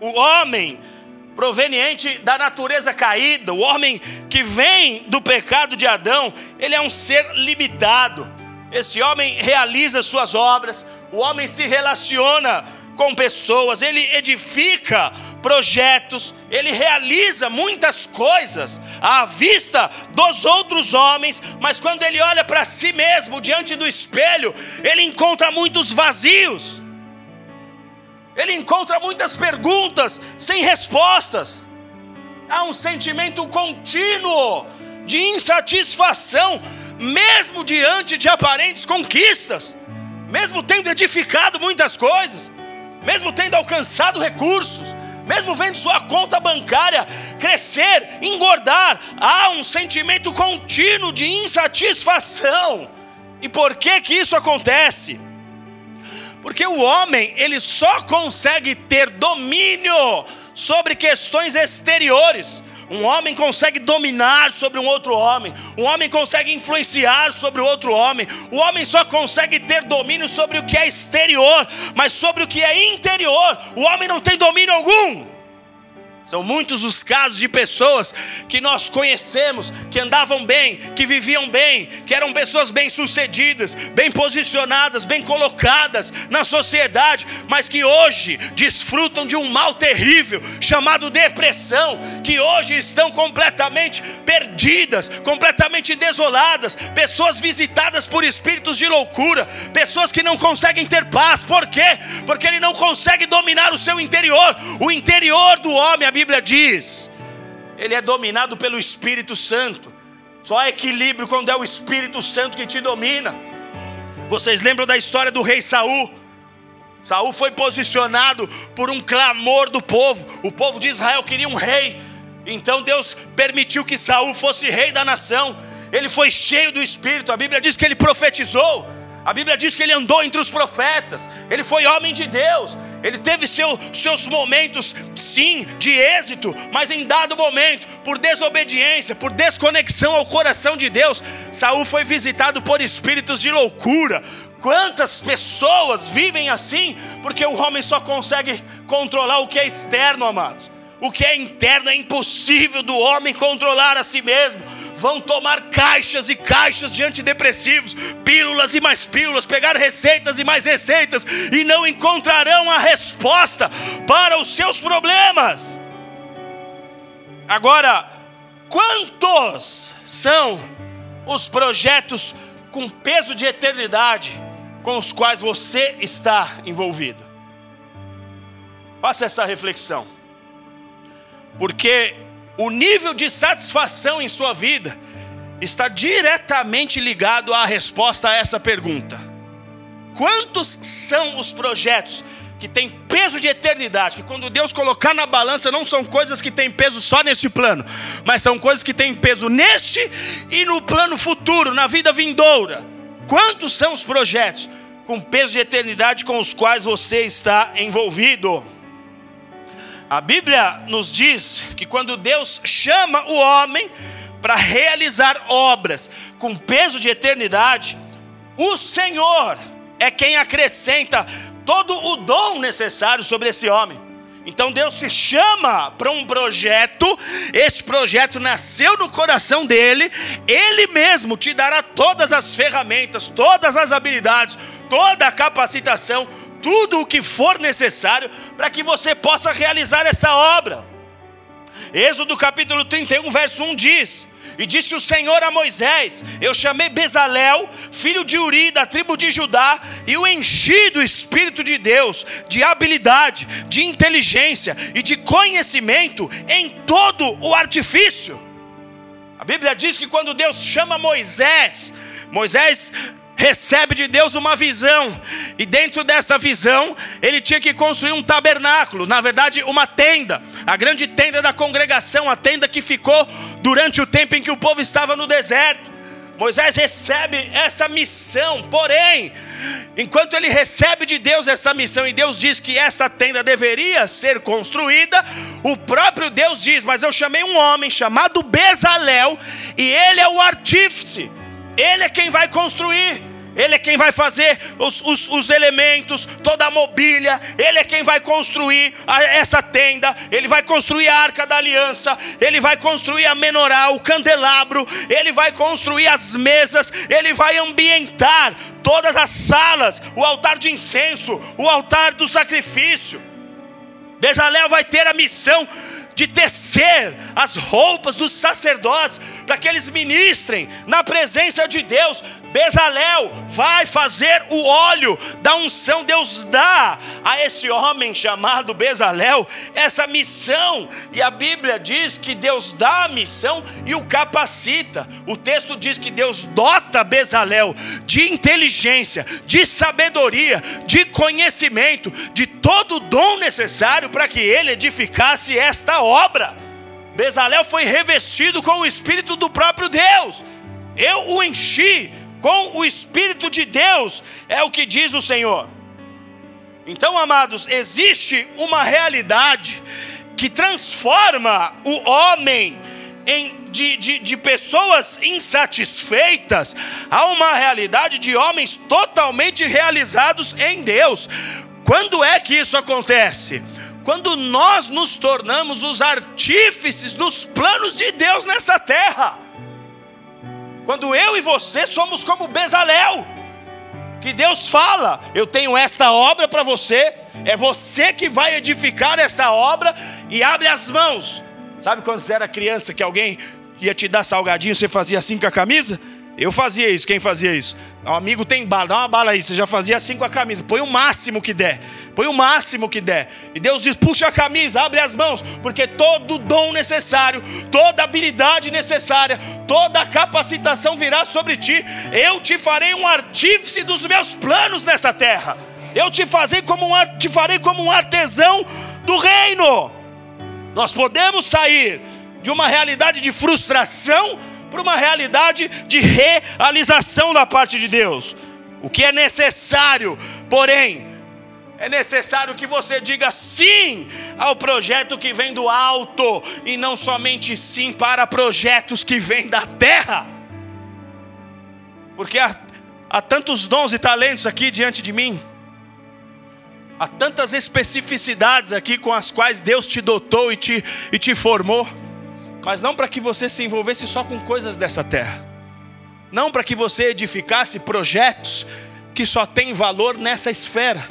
O homem proveniente da natureza caída, o homem que vem do pecado de Adão, ele é um ser limitado. Esse homem realiza suas obras, o homem se relaciona com pessoas, ele edifica projetos, ele realiza muitas coisas à vista dos outros homens, mas quando ele olha para si mesmo diante do espelho, ele encontra muitos vazios, ele encontra muitas perguntas sem respostas, há um sentimento contínuo de insatisfação, mesmo diante de aparentes conquistas, mesmo tendo edificado muitas coisas mesmo tendo alcançado recursos, mesmo vendo sua conta bancária crescer, engordar, há um sentimento contínuo de insatisfação. E por que que isso acontece? Porque o homem, ele só consegue ter domínio sobre questões exteriores. Um homem consegue dominar sobre um outro homem, um homem consegue influenciar sobre o outro homem, o homem só consegue ter domínio sobre o que é exterior, mas sobre o que é interior, o homem não tem domínio algum. São muitos os casos de pessoas que nós conhecemos, que andavam bem, que viviam bem, que eram pessoas bem-sucedidas, bem posicionadas, bem colocadas na sociedade, mas que hoje desfrutam de um mal terrível chamado depressão, que hoje estão completamente perdidas, completamente desoladas, pessoas visitadas por espíritos de loucura, pessoas que não conseguem ter paz, por quê? Porque ele não consegue dominar o seu interior, o interior do homem, a Bíblia diz, ele é dominado pelo Espírito Santo. Só há equilíbrio quando é o Espírito Santo que te domina. Vocês lembram da história do rei Saul? Saul foi posicionado por um clamor do povo. O povo de Israel queria um rei. Então Deus permitiu que Saul fosse rei da nação. Ele foi cheio do Espírito. A Bíblia diz que ele profetizou. A Bíblia diz que ele andou entre os profetas. Ele foi homem de Deus. Ele teve seu, seus momentos, sim, de êxito, mas em dado momento, por desobediência, por desconexão ao coração de Deus, Saul foi visitado por espíritos de loucura. Quantas pessoas vivem assim, porque o homem só consegue controlar o que é externo, amados. O que é interno é impossível do homem controlar a si mesmo vão tomar caixas e caixas de antidepressivos, pílulas e mais pílulas, pegar receitas e mais receitas, e não encontrarão a resposta para os seus problemas. Agora, quantos são os projetos com peso de eternidade com os quais você está envolvido? Faça essa reflexão, porque o nível de satisfação em sua vida está diretamente ligado à resposta a essa pergunta: quantos são os projetos que têm peso de eternidade, que quando Deus colocar na balança não são coisas que têm peso só nesse plano, mas são coisas que têm peso neste e no plano futuro, na vida vindoura. Quantos são os projetos com peso de eternidade com os quais você está envolvido? A Bíblia nos diz que quando Deus chama o homem para realizar obras com peso de eternidade, o Senhor é quem acrescenta todo o dom necessário sobre esse homem. Então Deus te chama para um projeto, esse projeto nasceu no coração dele, ele mesmo te dará todas as ferramentas, todas as habilidades, toda a capacitação tudo o que for necessário para que você possa realizar essa obra. Êxodo capítulo 31, verso 1 diz: E disse o Senhor a Moisés: Eu chamei Bezalel, filho de Uri, da tribo de Judá, e o enchi do Espírito de Deus, de habilidade, de inteligência e de conhecimento em todo o artifício. A Bíblia diz que quando Deus chama Moisés, Moisés recebe de Deus uma visão, e dentro dessa visão, ele tinha que construir um tabernáculo, na verdade, uma tenda, a grande tenda da congregação, a tenda que ficou durante o tempo em que o povo estava no deserto. Moisés recebe essa missão, porém, enquanto ele recebe de Deus essa missão e Deus diz que essa tenda deveria ser construída, o próprio Deus diz: Mas eu chamei um homem chamado Bezalel, e ele é o artífice, ele é quem vai construir. Ele é quem vai fazer os, os, os elementos, toda a mobília, Ele é quem vai construir a, essa tenda, Ele vai construir a arca da aliança, Ele vai construir a menorá, o candelabro, Ele vai construir as mesas, Ele vai ambientar todas as salas, o altar de incenso, o altar do sacrifício. Bezalel vai ter a missão de tecer as roupas dos sacerdotes para que eles ministrem na presença de Deus. Bezalel vai fazer o óleo da unção. Deus dá a esse homem chamado Bezalel essa missão. E a Bíblia diz que Deus dá a missão e o capacita. O texto diz que Deus dota Bezalel de inteligência, de sabedoria, de conhecimento, de todo o dom necessário para que ele edificasse esta obra. Bezalel foi revestido com o Espírito do próprio Deus. Eu o enchi com o Espírito de Deus, é o que diz o Senhor. Então, amados, existe uma realidade que transforma o homem em, de, de, de pessoas insatisfeitas a uma realidade de homens totalmente realizados em Deus. Quando é que isso acontece? Quando nós nos tornamos os artífices dos planos de Deus nesta terra. Quando eu e você somos como Bezalel, que Deus fala: Eu tenho esta obra para você, é você que vai edificar esta obra e abre as mãos. Sabe quando você era criança que alguém ia te dar salgadinho, você fazia assim com a camisa? Eu fazia isso, quem fazia isso? O amigo tem bala, dá uma bala aí. Você já fazia assim com a camisa. Põe o máximo que der. Põe o máximo que der. E Deus diz: puxa a camisa, abre as mãos, porque todo dom necessário, toda habilidade necessária, toda capacitação virá sobre ti. Eu te farei um artífice dos meus planos nessa terra. Eu te, farei como um, te farei como um artesão do reino. Nós podemos sair de uma realidade de frustração para uma realidade de realização da parte de Deus. O que é necessário, porém, é necessário que você diga sim ao projeto que vem do alto e não somente sim para projetos que vêm da terra. Porque há, há tantos dons e talentos aqui diante de mim, há tantas especificidades aqui com as quais Deus te dotou e te, e te formou mas não para que você se envolvesse só com coisas dessa terra, não para que você edificasse projetos que só têm valor nessa esfera,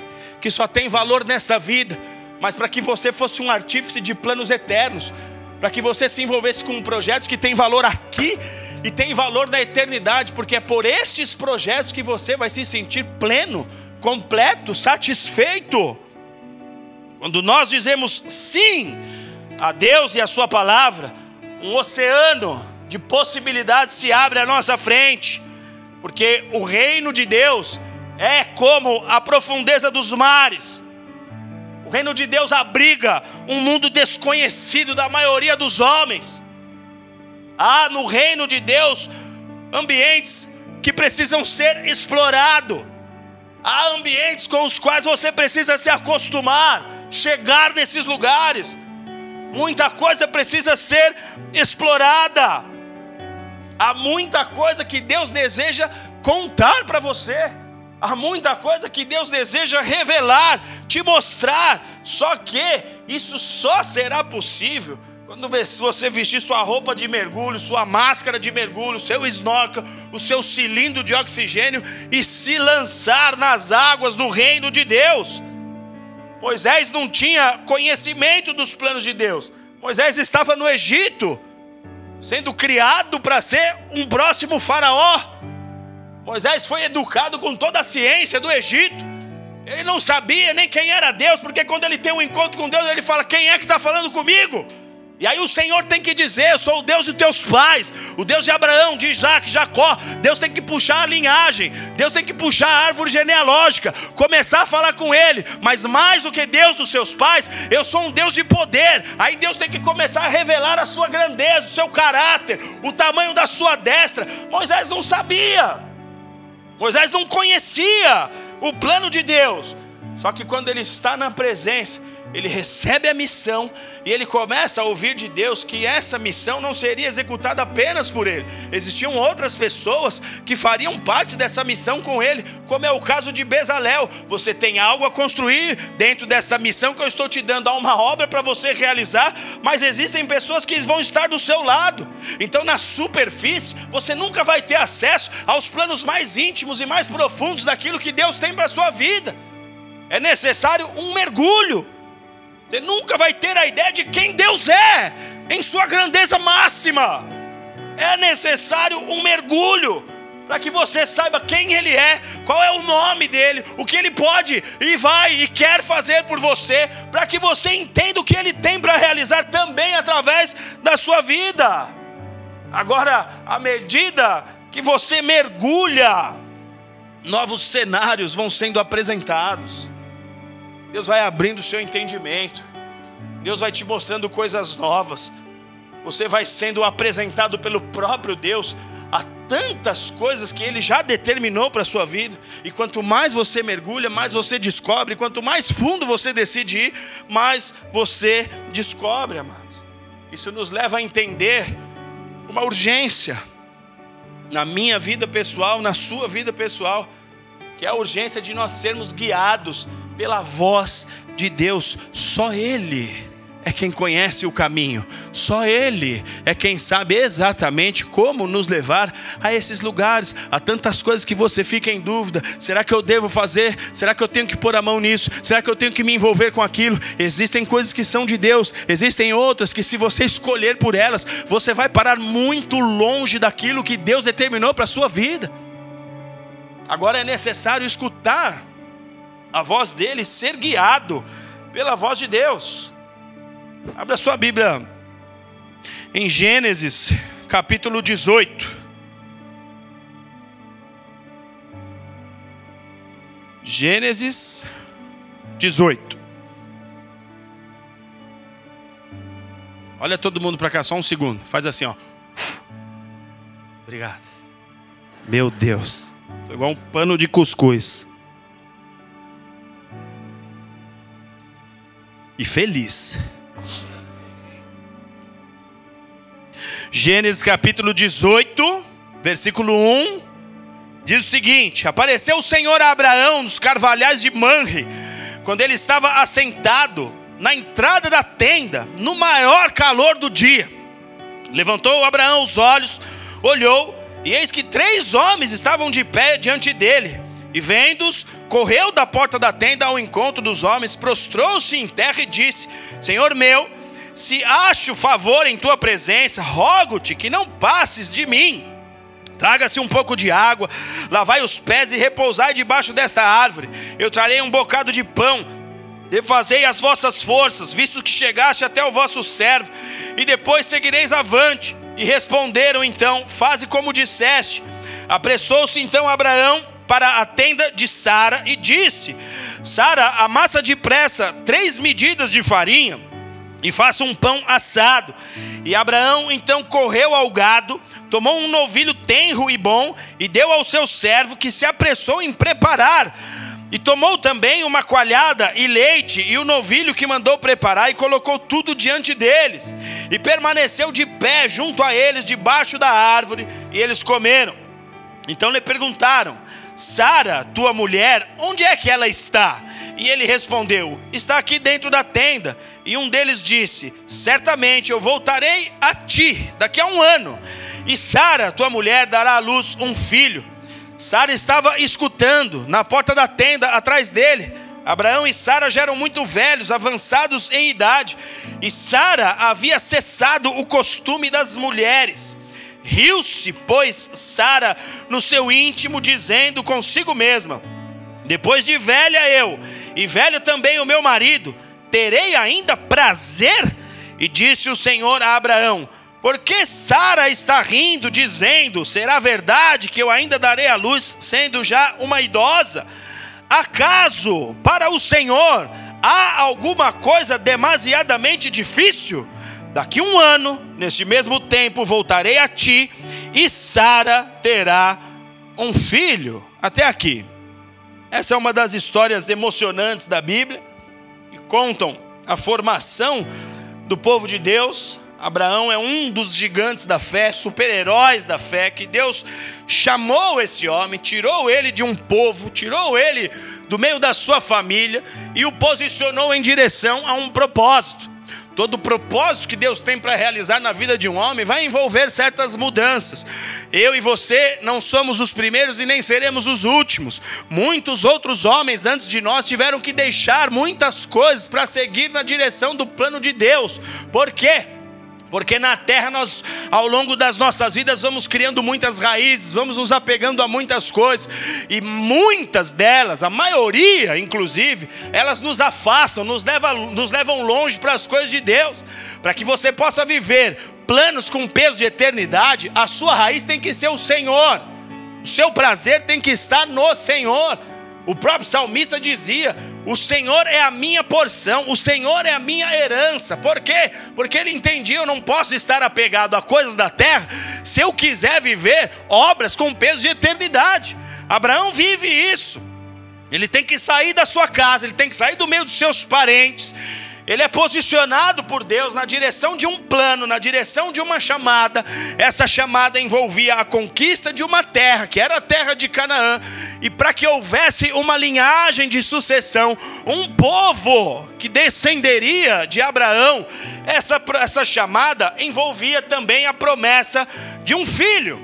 que só tem valor nesta vida, mas para que você fosse um artífice de planos eternos, para que você se envolvesse com projetos que têm valor aqui e têm valor na eternidade, porque é por estes projetos que você vai se sentir pleno, completo, satisfeito. Quando nós dizemos sim a Deus e a Sua palavra, um oceano de possibilidades se abre à nossa frente, porque o reino de Deus é como a profundeza dos mares. O reino de Deus abriga um mundo desconhecido da maioria dos homens. Há no reino de Deus ambientes que precisam ser explorados. Há ambientes com os quais você precisa se acostumar, chegar nesses lugares. Muita coisa precisa ser explorada. Há muita coisa que Deus deseja contar para você. Há muita coisa que Deus deseja revelar, te mostrar. Só que isso só será possível quando você vestir sua roupa de mergulho, sua máscara de mergulho, seu snorkel, o seu cilindro de oxigênio e se lançar nas águas do reino de Deus. Moisés não tinha conhecimento dos planos de Deus. Moisés estava no Egito, sendo criado para ser um próximo faraó. Moisés foi educado com toda a ciência do Egito. Ele não sabia nem quem era Deus, porque quando ele tem um encontro com Deus, ele fala: Quem é que está falando comigo? E aí o Senhor tem que dizer: Eu sou o Deus de teus pais, o Deus de Abraão, de Isaac, Jacó. Deus tem que puxar a linhagem, Deus tem que puxar a árvore genealógica, começar a falar com ele. Mas mais do que Deus dos seus pais, eu sou um Deus de poder. Aí Deus tem que começar a revelar a sua grandeza, o seu caráter, o tamanho da sua destra. Moisés não sabia, Moisés não conhecia o plano de Deus. Só que quando ele está na presença, ele recebe a missão e ele começa a ouvir de Deus que essa missão não seria executada apenas por ele. Existiam outras pessoas que fariam parte dessa missão com ele, como é o caso de Bezalel. Você tem algo a construir dentro desta missão que eu estou te dando, há uma obra para você realizar, mas existem pessoas que vão estar do seu lado. Então, na superfície, você nunca vai ter acesso aos planos mais íntimos e mais profundos daquilo que Deus tem para sua vida. É necessário um mergulho você nunca vai ter a ideia de quem Deus é, em sua grandeza máxima. É necessário um mergulho para que você saiba quem Ele é, qual é o nome dele, o que Ele pode e vai e quer fazer por você, para que você entenda o que Ele tem para realizar também através da sua vida. Agora, à medida que você mergulha, novos cenários vão sendo apresentados. Deus vai abrindo o seu entendimento. Deus vai te mostrando coisas novas. Você vai sendo apresentado pelo próprio Deus a tantas coisas que Ele já determinou para a sua vida. E quanto mais você mergulha, mais você descobre. Quanto mais fundo você decide ir, mais você descobre, amados. Isso nos leva a entender uma urgência na minha vida pessoal, na sua vida pessoal, que é a urgência de nós sermos guiados pela voz de Deus. Só Ele é quem conhece o caminho, só Ele é quem sabe exatamente como nos levar a esses lugares. Há tantas coisas que você fica em dúvida: será que eu devo fazer? Será que eu tenho que pôr a mão nisso? Será que eu tenho que me envolver com aquilo? Existem coisas que são de Deus, existem outras que, se você escolher por elas, você vai parar muito longe daquilo que Deus determinou para a sua vida. Agora é necessário escutar a voz dele, ser guiado pela voz de Deus. Abra sua Bíblia em Gênesis, capítulo 18. Gênesis 18. Olha todo mundo para cá, só um segundo. Faz assim, ó. Obrigado. Meu Deus. Tô igual um pano de cuscuz. E feliz. Gênesis capítulo 18, versículo 1, diz o seguinte: Apareceu o Senhor a Abraão nos carvalhais de Manre, quando ele estava assentado na entrada da tenda, no maior calor do dia. Levantou Abraão os olhos, olhou, e eis que três homens estavam de pé diante dele. E vendo-os, correu da porta da tenda ao encontro dos homens, prostrou-se em terra e disse: Senhor meu, se acho favor em tua presença, rogo-te que não passes de mim. Traga-se um pouco de água, lavai os pés e repousai debaixo desta árvore. Eu trarei um bocado de pão, defazei as vossas forças, visto que chegaste até o vosso servo, e depois seguireis avante. E responderam então: Faze como disseste. Apressou-se então Abraão para a tenda de Sara e disse: Sara, amassa depressa três medidas de farinha e faça um pão assado. E Abraão então correu ao gado, tomou um novilho tenro e bom e deu ao seu servo que se apressou em preparar. E tomou também uma coalhada e leite e o novilho que mandou preparar e colocou tudo diante deles. E permaneceu de pé junto a eles debaixo da árvore e eles comeram. Então lhe perguntaram: Sara, tua mulher, onde é que ela está? E ele respondeu: Está aqui dentro da tenda. E um deles disse: Certamente eu voltarei a ti daqui a um ano. E Sara, tua mulher, dará à luz um filho. Sara estava escutando na porta da tenda atrás dele. Abraão e Sara já eram muito velhos, avançados em idade, e Sara havia cessado o costume das mulheres. Riu-se, pois, Sara no seu íntimo, dizendo consigo mesma: Depois de velha eu, e velho também o meu marido, terei ainda prazer? E disse o Senhor a Abraão: Por que Sara está rindo, dizendo: Será verdade que eu ainda darei a luz, sendo já uma idosa? Acaso para o Senhor há alguma coisa demasiadamente difícil? Daqui um ano, neste mesmo tempo, voltarei a ti e Sara terá um filho. Até aqui. Essa é uma das histórias emocionantes da Bíblia e contam a formação do povo de Deus. Abraão é um dos gigantes da fé, super-heróis da fé, que Deus chamou esse homem, tirou ele de um povo, tirou ele do meio da sua família e o posicionou em direção a um propósito. Todo o propósito que Deus tem para realizar na vida de um homem vai envolver certas mudanças. Eu e você não somos os primeiros e nem seremos os últimos. Muitos outros homens antes de nós tiveram que deixar muitas coisas para seguir na direção do plano de Deus. Por quê? Porque na terra nós, ao longo das nossas vidas, vamos criando muitas raízes, vamos nos apegando a muitas coisas, e muitas delas, a maioria inclusive, elas nos afastam, nos levam, nos levam longe para as coisas de Deus. Para que você possa viver planos com peso de eternidade, a sua raiz tem que ser o Senhor, o seu prazer tem que estar no Senhor. O próprio salmista dizia: O Senhor é a minha porção, o Senhor é a minha herança. Por quê? Porque ele entendia: eu não posso estar apegado a coisas da terra se eu quiser viver obras com peso de eternidade. Abraão vive isso. Ele tem que sair da sua casa, ele tem que sair do meio dos seus parentes, ele é posicionado por Deus na direção de um plano, na direção de uma chamada. Essa chamada envolvia a conquista de uma terra, que era a terra de Canaã, e para que houvesse uma linhagem de sucessão, um povo que descenderia de Abraão, essa, essa chamada envolvia também a promessa de um filho.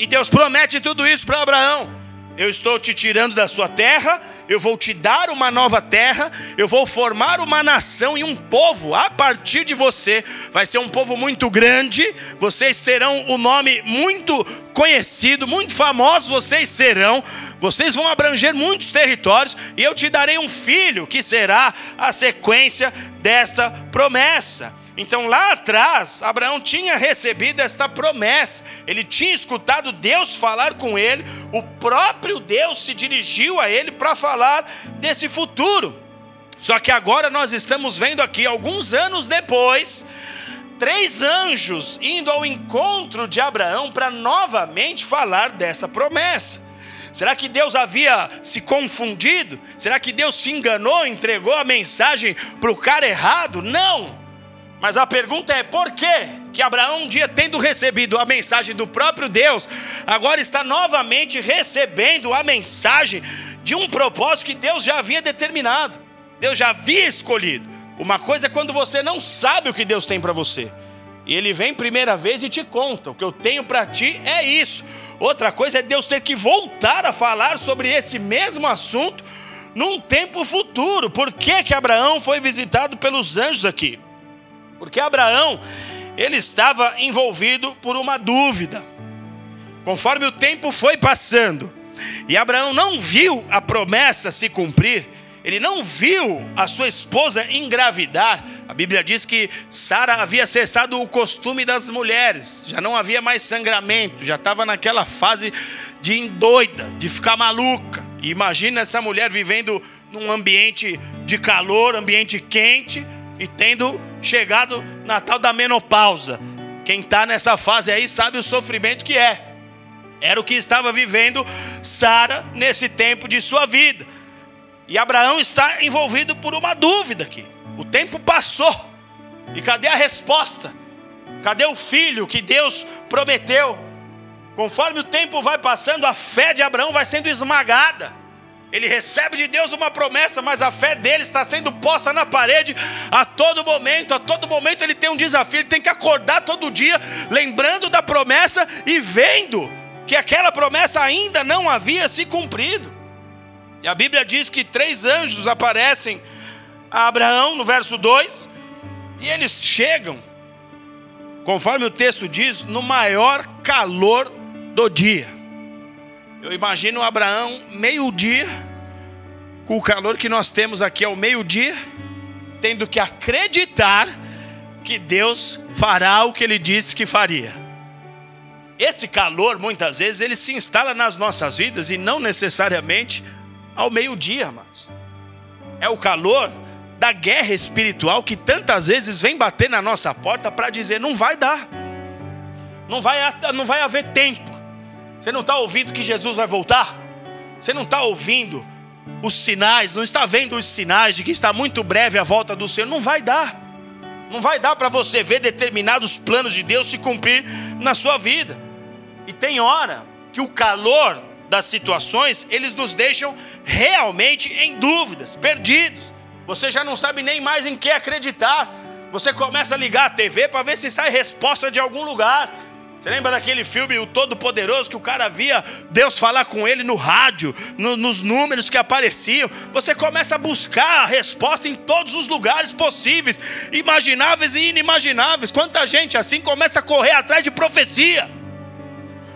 E Deus promete tudo isso para Abraão. Eu estou te tirando da sua terra, eu vou te dar uma nova terra, eu vou formar uma nação e um povo a partir de você. Vai ser um povo muito grande, vocês serão o um nome muito conhecido, muito famoso vocês serão. Vocês vão abranger muitos territórios e eu te darei um filho que será a sequência desta promessa. Então lá atrás, Abraão tinha recebido esta promessa, ele tinha escutado Deus falar com ele, o próprio Deus se dirigiu a ele para falar desse futuro. Só que agora nós estamos vendo aqui, alguns anos depois, três anjos indo ao encontro de Abraão para novamente falar dessa promessa. Será que Deus havia se confundido? Será que Deus se enganou, entregou a mensagem para o cara errado? Não. Mas a pergunta é: por que que Abraão, um dia tendo recebido a mensagem do próprio Deus, agora está novamente recebendo a mensagem de um propósito que Deus já havia determinado, Deus já havia escolhido? Uma coisa é quando você não sabe o que Deus tem para você, e Ele vem primeira vez e te conta: o que eu tenho para ti é isso. Outra coisa é Deus ter que voltar a falar sobre esse mesmo assunto num tempo futuro. Por que, que Abraão foi visitado pelos anjos aqui? Porque Abraão, ele estava envolvido por uma dúvida. Conforme o tempo foi passando, e Abraão não viu a promessa se cumprir, ele não viu a sua esposa engravidar. A Bíblia diz que Sara havia cessado o costume das mulheres, já não havia mais sangramento, já estava naquela fase de endoida, de ficar maluca. E imagina essa mulher vivendo num ambiente de calor, ambiente quente, e tendo chegado na tal da menopausa. Quem está nessa fase aí sabe o sofrimento que é. Era o que estava vivendo Sara nesse tempo de sua vida. E Abraão está envolvido por uma dúvida aqui. O tempo passou. E cadê a resposta? Cadê o filho que Deus prometeu? Conforme o tempo vai passando, a fé de Abraão vai sendo esmagada. Ele recebe de Deus uma promessa, mas a fé dele está sendo posta na parede a todo momento. A todo momento ele tem um desafio, ele tem que acordar todo dia, lembrando da promessa e vendo que aquela promessa ainda não havia se cumprido. E a Bíblia diz que três anjos aparecem a Abraão no verso 2, e eles chegam, conforme o texto diz, no maior calor do dia. Eu imagino Abraão, meio-dia, com o calor que nós temos aqui ao meio-dia, tendo que acreditar que Deus fará o que ele disse que faria. Esse calor, muitas vezes, ele se instala nas nossas vidas e não necessariamente ao meio-dia, amados. É o calor da guerra espiritual que tantas vezes vem bater na nossa porta para dizer: não vai dar, não vai, não vai haver tempo, você não está ouvindo que Jesus vai voltar? Você não está ouvindo os sinais, não está vendo os sinais de que está muito breve a volta do Senhor, não vai dar. Não vai dar para você ver determinados planos de Deus se cumprir na sua vida. E tem hora que o calor das situações, eles nos deixam realmente em dúvidas, perdidos. Você já não sabe nem mais em que acreditar. Você começa a ligar a TV para ver se sai resposta de algum lugar. Você lembra daquele filme O Todo-Poderoso que o cara via Deus falar com ele no rádio, no, nos números que apareciam? Você começa a buscar a resposta em todos os lugares possíveis, imagináveis e inimagináveis. Quanta gente assim começa a correr atrás de profecia.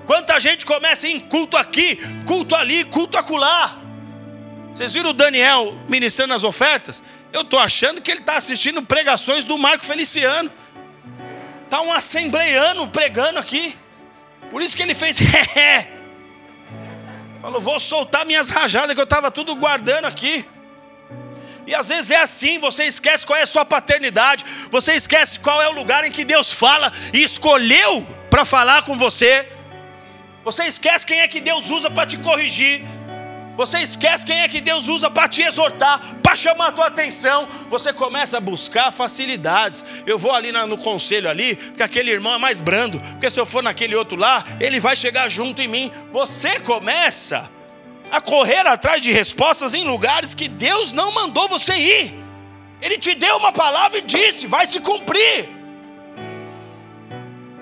Quanta gente começa em culto aqui, culto ali, culto acolá. Vocês viram o Daniel ministrando as ofertas? Eu estou achando que ele está assistindo pregações do Marco Feliciano. Está um assembleiano pregando aqui. Por isso que ele fez Falou, vou soltar minhas rajadas que eu estava tudo guardando aqui. E às vezes é assim, você esquece qual é a sua paternidade, você esquece qual é o lugar em que Deus fala e escolheu para falar com você. Você esquece quem é que Deus usa para te corrigir. Você esquece quem é que Deus usa para te exortar, para chamar a tua atenção. Você começa a buscar facilidades. Eu vou ali no conselho ali, porque aquele irmão é mais brando. Porque se eu for naquele outro lá, ele vai chegar junto em mim. Você começa a correr atrás de respostas em lugares que Deus não mandou você ir. Ele te deu uma palavra e disse: vai se cumprir.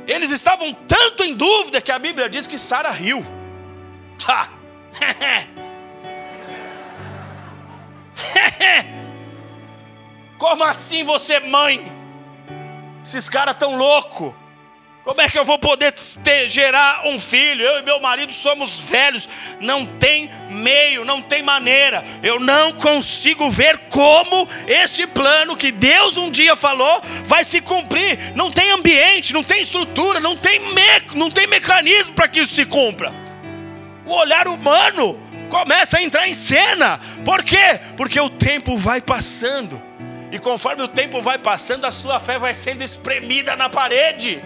Eles estavam tanto em dúvida que a Bíblia diz que Sara riu. Tá. Como assim você, mãe? Esses caras tão louco. Como é que eu vou poder ter, gerar um filho? Eu e meu marido somos velhos, não tem meio, não tem maneira. Eu não consigo ver como esse plano que Deus um dia falou vai se cumprir. Não tem ambiente, não tem estrutura, não tem, me, não tem mecanismo para que isso se cumpra. O olhar humano começa a entrar em cena. Por quê? Porque o tempo vai passando. E conforme o tempo vai passando, a sua fé vai sendo espremida na parede.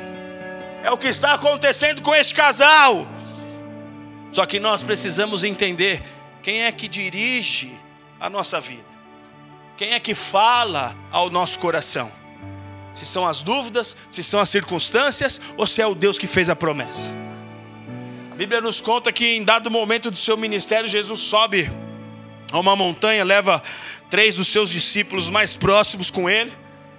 É o que está acontecendo com este casal. Só que nós precisamos entender quem é que dirige a nossa vida. Quem é que fala ao nosso coração? Se são as dúvidas, se são as circunstâncias ou se é o Deus que fez a promessa. A Bíblia nos conta que em dado momento do seu ministério, Jesus sobe a uma montanha, leva três dos seus discípulos mais próximos com ele.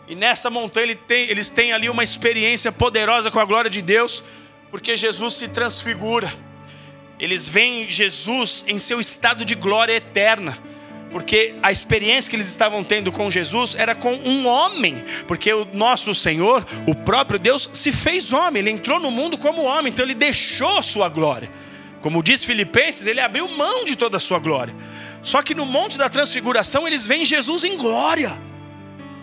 E nessa montanha ele tem, eles têm ali uma experiência poderosa com a glória de Deus, porque Jesus se transfigura. Eles veem Jesus em seu estado de glória eterna porque a experiência que eles estavam tendo com Jesus era com um homem, porque o nosso Senhor, o próprio Deus, se fez homem, ele entrou no mundo como homem, então ele deixou sua glória. Como diz Filipenses, ele abriu mão de toda a sua glória. Só que no Monte da Transfiguração eles veem Jesus em glória.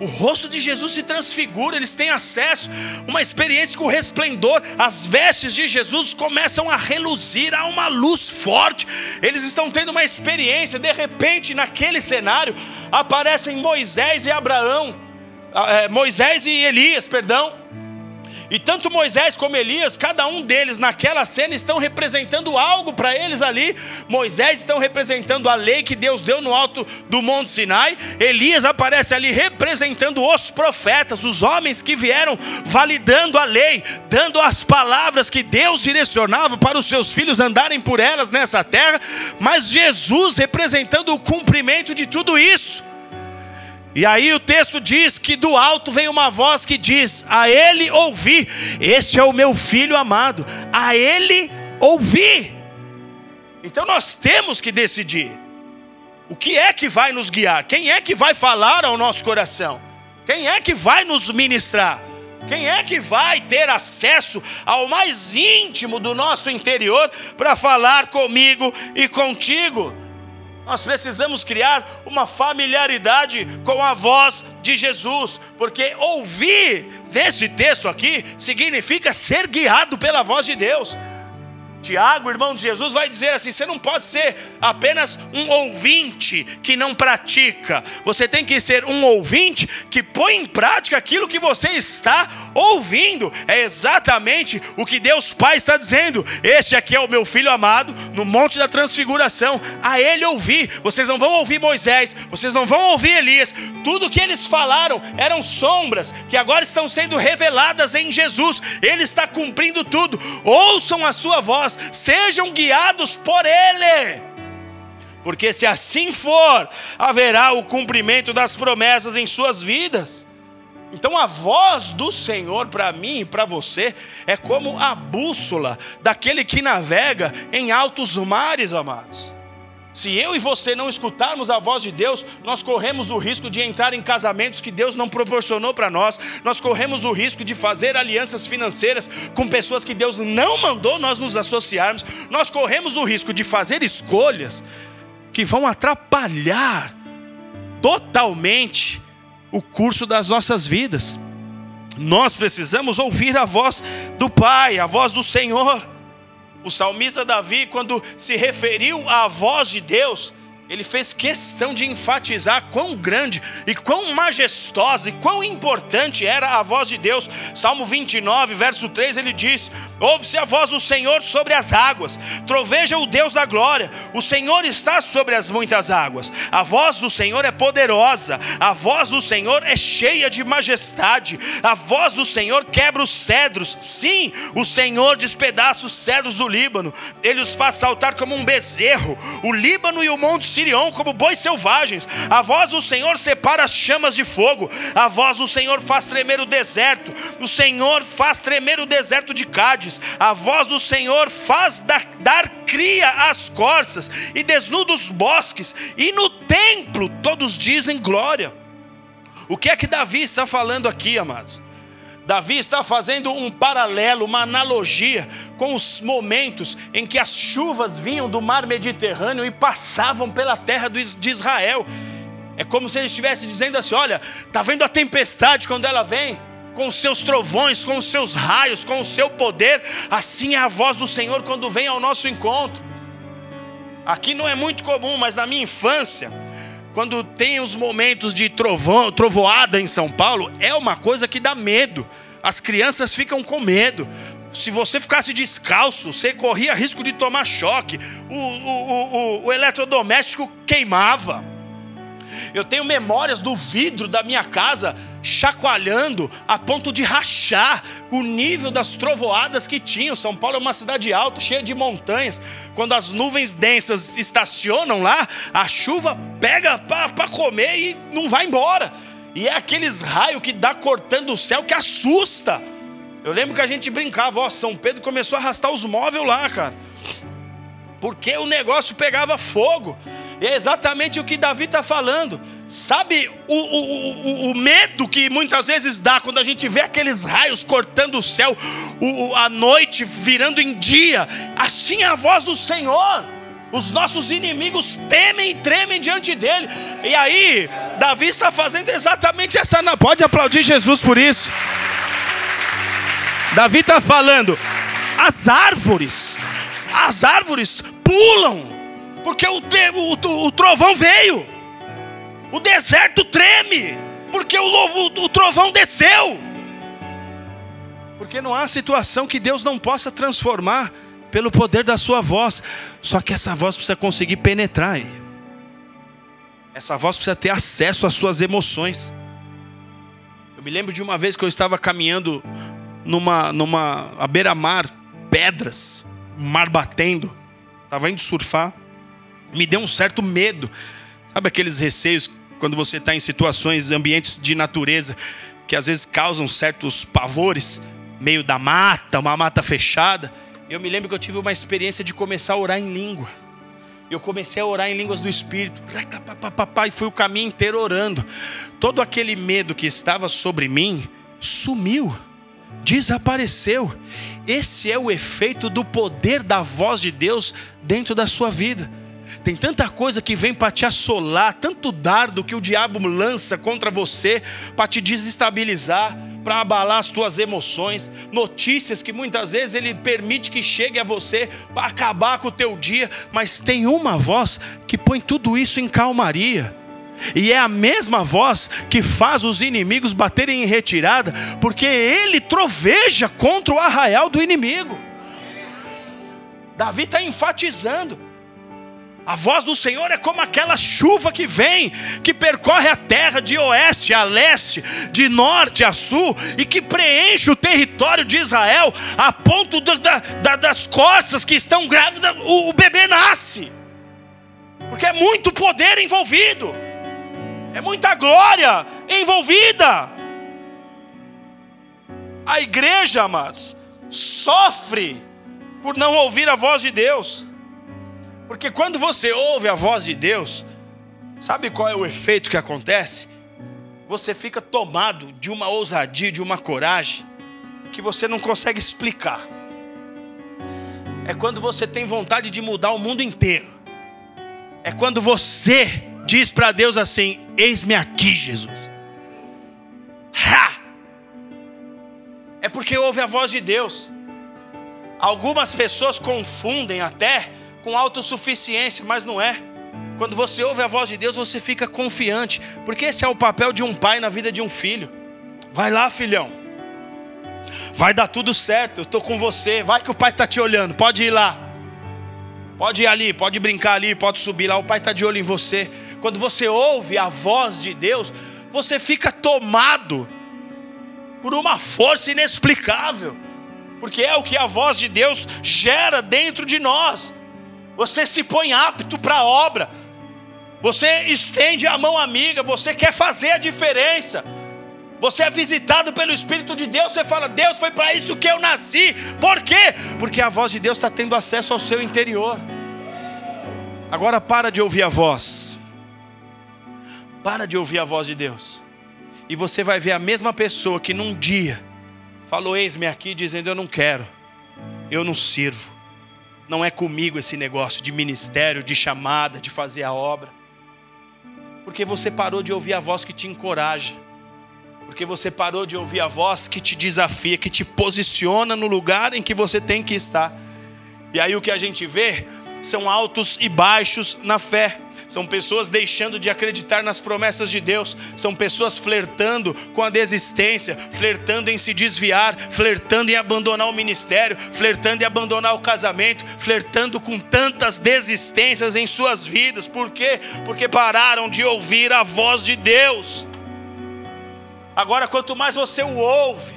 O rosto de Jesus se transfigura, eles têm acesso, uma experiência com resplendor, as vestes de Jesus começam a reluzir, há uma luz forte, eles estão tendo uma experiência, de repente, naquele cenário, aparecem Moisés e Abraão, ah, é, Moisés e Elias, perdão, e tanto Moisés como Elias, cada um deles naquela cena estão representando algo para eles ali. Moisés estão representando a lei que Deus deu no alto do Monte Sinai. Elias aparece ali representando os profetas, os homens que vieram validando a lei, dando as palavras que Deus direcionava para os seus filhos andarem por elas nessa terra. Mas Jesus representando o cumprimento de tudo isso. E aí o texto diz que do alto vem uma voz que diz: A ele ouvi, este é o meu filho amado, a ele ouvi. Então nós temos que decidir o que é que vai nos guiar, quem é que vai falar ao nosso coração, quem é que vai nos ministrar, quem é que vai ter acesso ao mais íntimo do nosso interior para falar comigo e contigo. Nós precisamos criar uma familiaridade com a voz de Jesus, porque ouvir nesse texto aqui significa ser guiado pela voz de Deus. Tiago, irmão de Jesus, vai dizer assim: você não pode ser apenas um ouvinte que não pratica, você tem que ser um ouvinte que põe em prática aquilo que você está ouvindo. É exatamente o que Deus Pai está dizendo. Este aqui é o meu filho amado, no Monte da Transfiguração. A ele ouvir. Vocês não vão ouvir Moisés, vocês não vão ouvir Elias. Tudo que eles falaram eram sombras que agora estão sendo reveladas em Jesus. Ele está cumprindo tudo. Ouçam a sua voz sejam guiados por Ele. Porque se assim for, haverá o cumprimento das promessas em suas vidas. Então a voz do Senhor para mim e para você é como a bússola daquele que navega em altos mares, amados. Se eu e você não escutarmos a voz de Deus, nós corremos o risco de entrar em casamentos que Deus não proporcionou para nós, nós corremos o risco de fazer alianças financeiras com pessoas que Deus não mandou nós nos associarmos, nós corremos o risco de fazer escolhas que vão atrapalhar totalmente o curso das nossas vidas. Nós precisamos ouvir a voz do Pai, a voz do Senhor. O salmista Davi, quando se referiu à voz de Deus, ele fez questão de enfatizar quão grande e quão majestosa e quão importante era a voz de Deus. Salmo 29, verso 3, ele diz: Ouve-se a voz do Senhor sobre as águas, troveja o Deus da glória, o Senhor está sobre as muitas águas. A voz do Senhor é poderosa, a voz do Senhor é cheia de majestade, a voz do Senhor quebra os cedros. Sim, o Senhor despedaça os cedros do Líbano, ele os faz saltar como um bezerro. O Líbano e o monte Sirion como bois selvagens. A voz do Senhor separa as chamas de fogo. A voz do Senhor faz tremer o deserto. O Senhor faz tremer o deserto de Cádiz. A voz do Senhor faz dar, dar cria às corças e desnuda os bosques. E no templo todos dizem glória. O que é que Davi está falando aqui, amados? Davi está fazendo um paralelo, uma analogia com os momentos em que as chuvas vinham do mar Mediterrâneo e passavam pela terra de Israel. É como se ele estivesse dizendo assim: olha, está vendo a tempestade quando ela vem? Com os seus trovões, com os seus raios, com o seu poder, assim é a voz do Senhor quando vem ao nosso encontro. Aqui não é muito comum, mas na minha infância, quando tem os momentos de trovão, trovoada em São Paulo, é uma coisa que dá medo. As crianças ficam com medo. Se você ficasse descalço, você corria risco de tomar choque. O, o, o, o eletrodoméstico queimava. Eu tenho memórias do vidro da minha casa chacoalhando a ponto de rachar o nível das trovoadas que tinham. São Paulo é uma cidade alta, cheia de montanhas. Quando as nuvens densas estacionam lá, a chuva pega para comer e não vai embora. E é aqueles raios que dá cortando o céu que assusta. Eu lembro que a gente brincava, ó, São Pedro começou a arrastar os móveis lá, cara. Porque o negócio pegava fogo. E é exatamente o que Davi está falando. Sabe o, o, o, o, medo que muitas vezes dá quando a gente vê aqueles raios cortando o céu, a noite virando em dia? Assim é a voz do Senhor. Os nossos inimigos temem e tremem diante dele. E aí, Davi está fazendo exatamente essa. Pode aplaudir Jesus por isso. Davi está falando: as árvores, as árvores pulam, porque o, o, o trovão veio. O deserto treme, porque o, o, o trovão desceu. Porque não há situação que Deus não possa transformar pelo poder da sua voz. Só que essa voz precisa conseguir penetrar. Essa voz precisa ter acesso às suas emoções. Eu me lembro de uma vez que eu estava caminhando numa, numa à beira-mar, pedras, mar batendo. Estava indo surfar. Me deu um certo medo. Sabe aqueles receios quando você está em situações, ambientes de natureza, que às vezes causam certos pavores, meio da mata, uma mata fechada. Eu me lembro que eu tive uma experiência de começar a orar em língua. Eu comecei a orar em línguas do Espírito, e fui o caminho inteiro orando. Todo aquele medo que estava sobre mim sumiu, desapareceu. Esse é o efeito do poder da voz de Deus dentro da sua vida. Tem tanta coisa que vem para te assolar, tanto dardo que o diabo lança contra você para te desestabilizar, para abalar as tuas emoções, notícias que muitas vezes ele permite que chegue a você para acabar com o teu dia, mas tem uma voz que põe tudo isso em calmaria. E é a mesma voz que faz os inimigos baterem em retirada, porque ele troveja contra o arraial do inimigo. Davi está enfatizando. A voz do Senhor é como aquela chuva que vem, que percorre a terra de oeste a leste, de norte a sul, e que preenche o território de Israel, a ponto da, da, das costas que estão grávidas, o, o bebê nasce, porque é muito poder envolvido, é muita glória envolvida. A igreja, amados, sofre por não ouvir a voz de Deus. Porque quando você ouve a voz de Deus, sabe qual é o efeito que acontece? Você fica tomado de uma ousadia, de uma coragem que você não consegue explicar. É quando você tem vontade de mudar o mundo inteiro. É quando você diz para Deus assim: Eis-me aqui, Jesus. Ha! É porque ouve a voz de Deus. Algumas pessoas confundem até com autossuficiência, mas não é. Quando você ouve a voz de Deus, você fica confiante, porque esse é o papel de um pai na vida de um filho. Vai lá, filhão. Vai dar tudo certo, eu estou com você. Vai que o pai está te olhando, pode ir lá. Pode ir ali, pode brincar ali, pode subir lá, o pai está de olho em você. Quando você ouve a voz de Deus, você fica tomado por uma força inexplicável, porque é o que a voz de Deus gera dentro de nós você se põe apto para a obra, você estende a mão amiga, você quer fazer a diferença. Você é visitado pelo Espírito de Deus, você fala, Deus foi para isso que eu nasci. Por quê? Porque a voz de Deus está tendo acesso ao seu interior. Agora para de ouvir a voz. Para de ouvir a voz de Deus. E você vai ver a mesma pessoa que num dia falou: Eis-me aqui, dizendo: Eu não quero, eu não sirvo. Não é comigo esse negócio de ministério, de chamada, de fazer a obra. Porque você parou de ouvir a voz que te encoraja. Porque você parou de ouvir a voz que te desafia, que te posiciona no lugar em que você tem que estar. E aí o que a gente vê são altos e baixos na fé. São pessoas deixando de acreditar nas promessas de Deus, são pessoas flertando com a desistência, flertando em se desviar, flertando em abandonar o ministério, flertando em abandonar o casamento, flertando com tantas desistências em suas vidas. Por quê? Porque pararam de ouvir a voz de Deus. Agora, quanto mais você o ouve,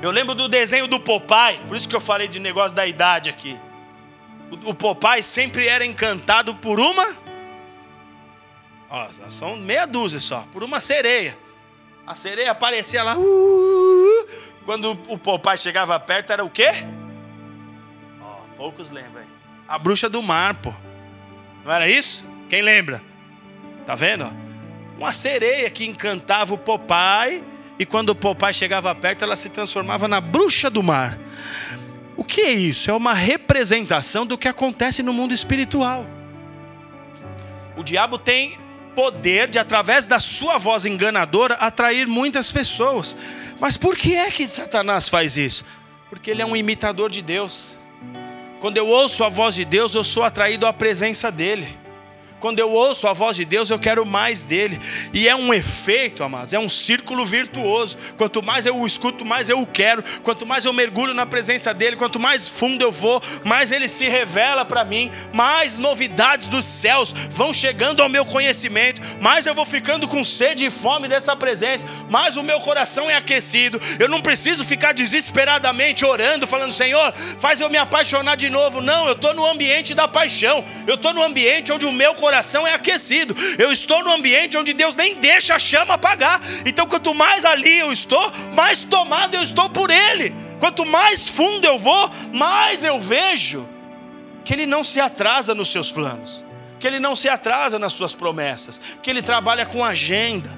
eu lembro do desenho do Popeye, por isso que eu falei de negócio da idade aqui. O Popeye sempre era encantado por uma. Ó, são meia dúzia só, por uma sereia. A sereia aparecia lá. Uh, quando o Popeye chegava perto, era o quê? Ó, poucos lembram. Hein? A bruxa do mar, pô. Não era isso? Quem lembra? Tá vendo? Uma sereia que encantava o Popeye. E quando o Popeye chegava perto, ela se transformava na bruxa do mar. O que é isso? É uma representação do que acontece no mundo espiritual. O diabo tem poder de, através da sua voz enganadora, atrair muitas pessoas. Mas por que é que Satanás faz isso? Porque ele é um imitador de Deus. Quando eu ouço a voz de Deus, eu sou atraído à presença dEle. Quando eu ouço a voz de Deus, eu quero mais dele. E é um efeito, amados, é um círculo virtuoso. Quanto mais eu o escuto, mais eu o quero. Quanto mais eu mergulho na presença dele, quanto mais fundo eu vou, mais ele se revela para mim, mais novidades dos céus vão chegando ao meu conhecimento, mais eu vou ficando com sede e fome dessa presença, mais o meu coração é aquecido. Eu não preciso ficar desesperadamente orando, falando: Senhor, faz eu me apaixonar de novo. Não, eu estou no ambiente da paixão, eu estou no ambiente onde o meu coração coração é aquecido. Eu estou no ambiente onde Deus nem deixa a chama apagar. Então, quanto mais ali eu estou, mais tomado eu estou por Ele. Quanto mais fundo eu vou, mais eu vejo que Ele não se atrasa nos seus planos, que Ele não se atrasa nas suas promessas, que Ele trabalha com agenda.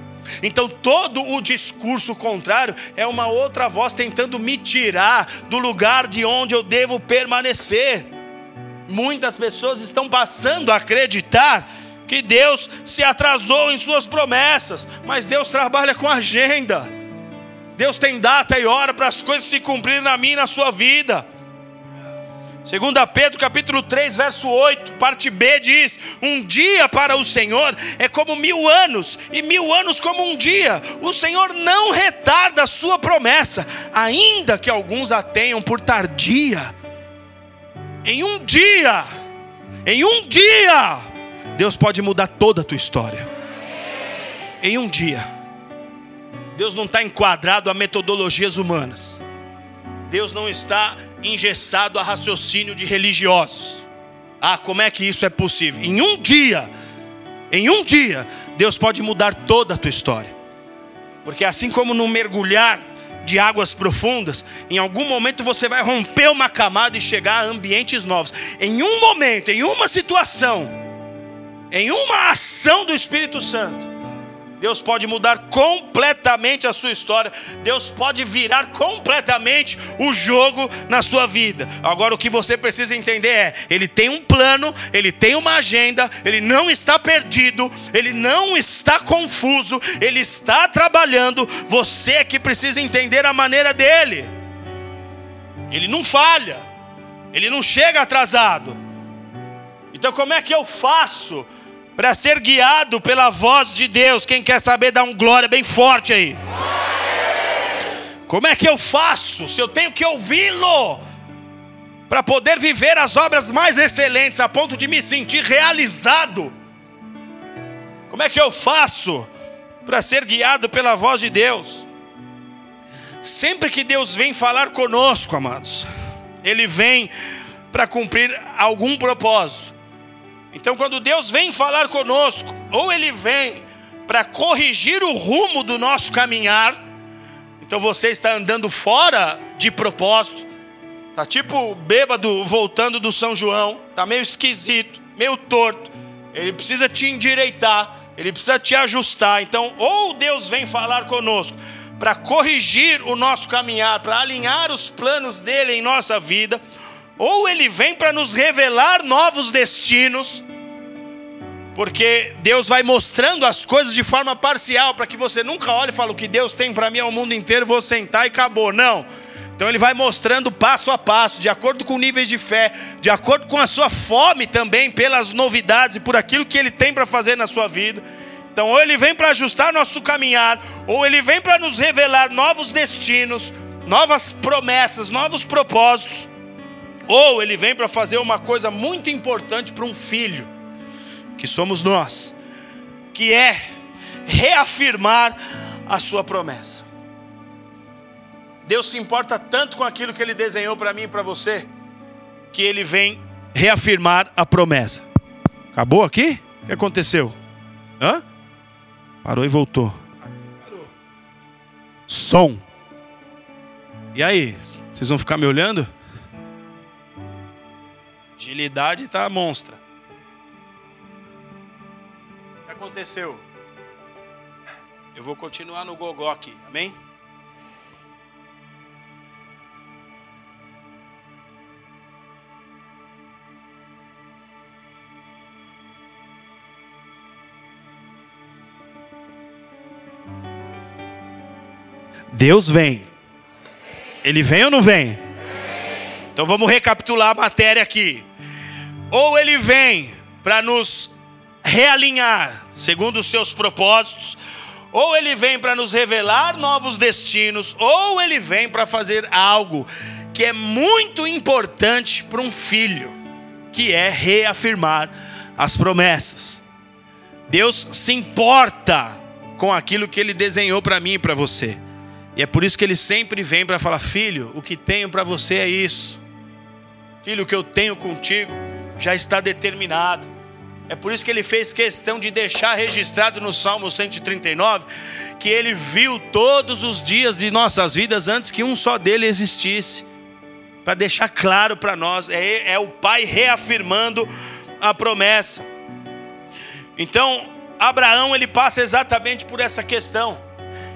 Então, todo o discurso contrário é uma outra voz tentando me tirar do lugar de onde eu devo permanecer. Muitas pessoas estão passando a acreditar que Deus se atrasou em suas promessas, mas Deus trabalha com agenda. Deus tem data e hora para as coisas se cumprirem na minha e na sua vida. 2 Pedro capítulo 3, verso 8, parte B diz: Um dia para o Senhor é como mil anos, e mil anos como um dia. O Senhor não retarda a sua promessa, ainda que alguns a tenham por tardia. Em um dia, em um dia, Deus pode mudar toda a tua história. Em um dia, Deus não está enquadrado a metodologias humanas. Deus não está engessado a raciocínio de religiosos. Ah, como é que isso é possível? Em um dia, em um dia, Deus pode mudar toda a tua história. Porque assim como no mergulhar de águas profundas, em algum momento você vai romper uma camada e chegar a ambientes novos. Em um momento, em uma situação, em uma ação do Espírito Santo, Deus pode mudar completamente a sua história. Deus pode virar completamente o jogo na sua vida. Agora o que você precisa entender é: Ele tem um plano, Ele tem uma agenda, Ele não está perdido, Ele não está confuso, Ele está trabalhando. Você é que precisa entender a maneira dele. Ele não falha, Ele não chega atrasado. Então como é que eu faço? Para ser guiado pela voz de Deus. Quem quer saber, dá um glória bem forte aí. Como é que eu faço? Se eu tenho que ouvi-lo para poder viver as obras mais excelentes a ponto de me sentir realizado. Como é que eu faço para ser guiado pela voz de Deus? Sempre que Deus vem falar conosco, amados, Ele vem para cumprir algum propósito. Então, quando Deus vem falar conosco, ou Ele vem para corrigir o rumo do nosso caminhar, então você está andando fora de propósito, tá tipo bêbado voltando do São João, tá meio esquisito, meio torto. Ele precisa te endireitar, ele precisa te ajustar. Então, ou Deus vem falar conosco para corrigir o nosso caminhar, para alinhar os planos dele em nossa vida, ou ele vem para nos revelar novos destinos, porque Deus vai mostrando as coisas de forma parcial, para que você nunca olhe e fale: o que Deus tem para mim é o mundo inteiro, vou sentar e acabou. Não. Então ele vai mostrando passo a passo, de acordo com níveis de fé, de acordo com a sua fome também pelas novidades e por aquilo que ele tem para fazer na sua vida. Então, ou ele vem para ajustar nosso caminhar, ou ele vem para nos revelar novos destinos, novas promessas, novos propósitos. Ou ele vem para fazer uma coisa muito importante para um filho, que somos nós, que é reafirmar a sua promessa. Deus se importa tanto com aquilo que ele desenhou para mim e para você, que ele vem reafirmar a promessa. Acabou aqui? O que aconteceu? Hã? Parou e voltou. Som. E aí? Vocês vão ficar me olhando? Agilidade está monstra. O que aconteceu? Eu vou continuar no gogó aqui, amém? Deus vem. Ele vem ou não vem? Então vamos recapitular a matéria aqui. Ou ele vem para nos realinhar segundo os seus propósitos, ou ele vem para nos revelar novos destinos, ou ele vem para fazer algo que é muito importante para um filho, que é reafirmar as promessas. Deus se importa com aquilo que ele desenhou para mim e para você. E é por isso que ele sempre vem para falar: "Filho, o que tenho para você é isso. Filho, o que eu tenho contigo já está determinado. É por isso que ele fez questão de deixar registrado no Salmo 139 que ele viu todos os dias de nossas vidas antes que um só dele existisse. Para deixar claro para nós, é, é o Pai reafirmando a promessa. Então, Abraão ele passa exatamente por essa questão.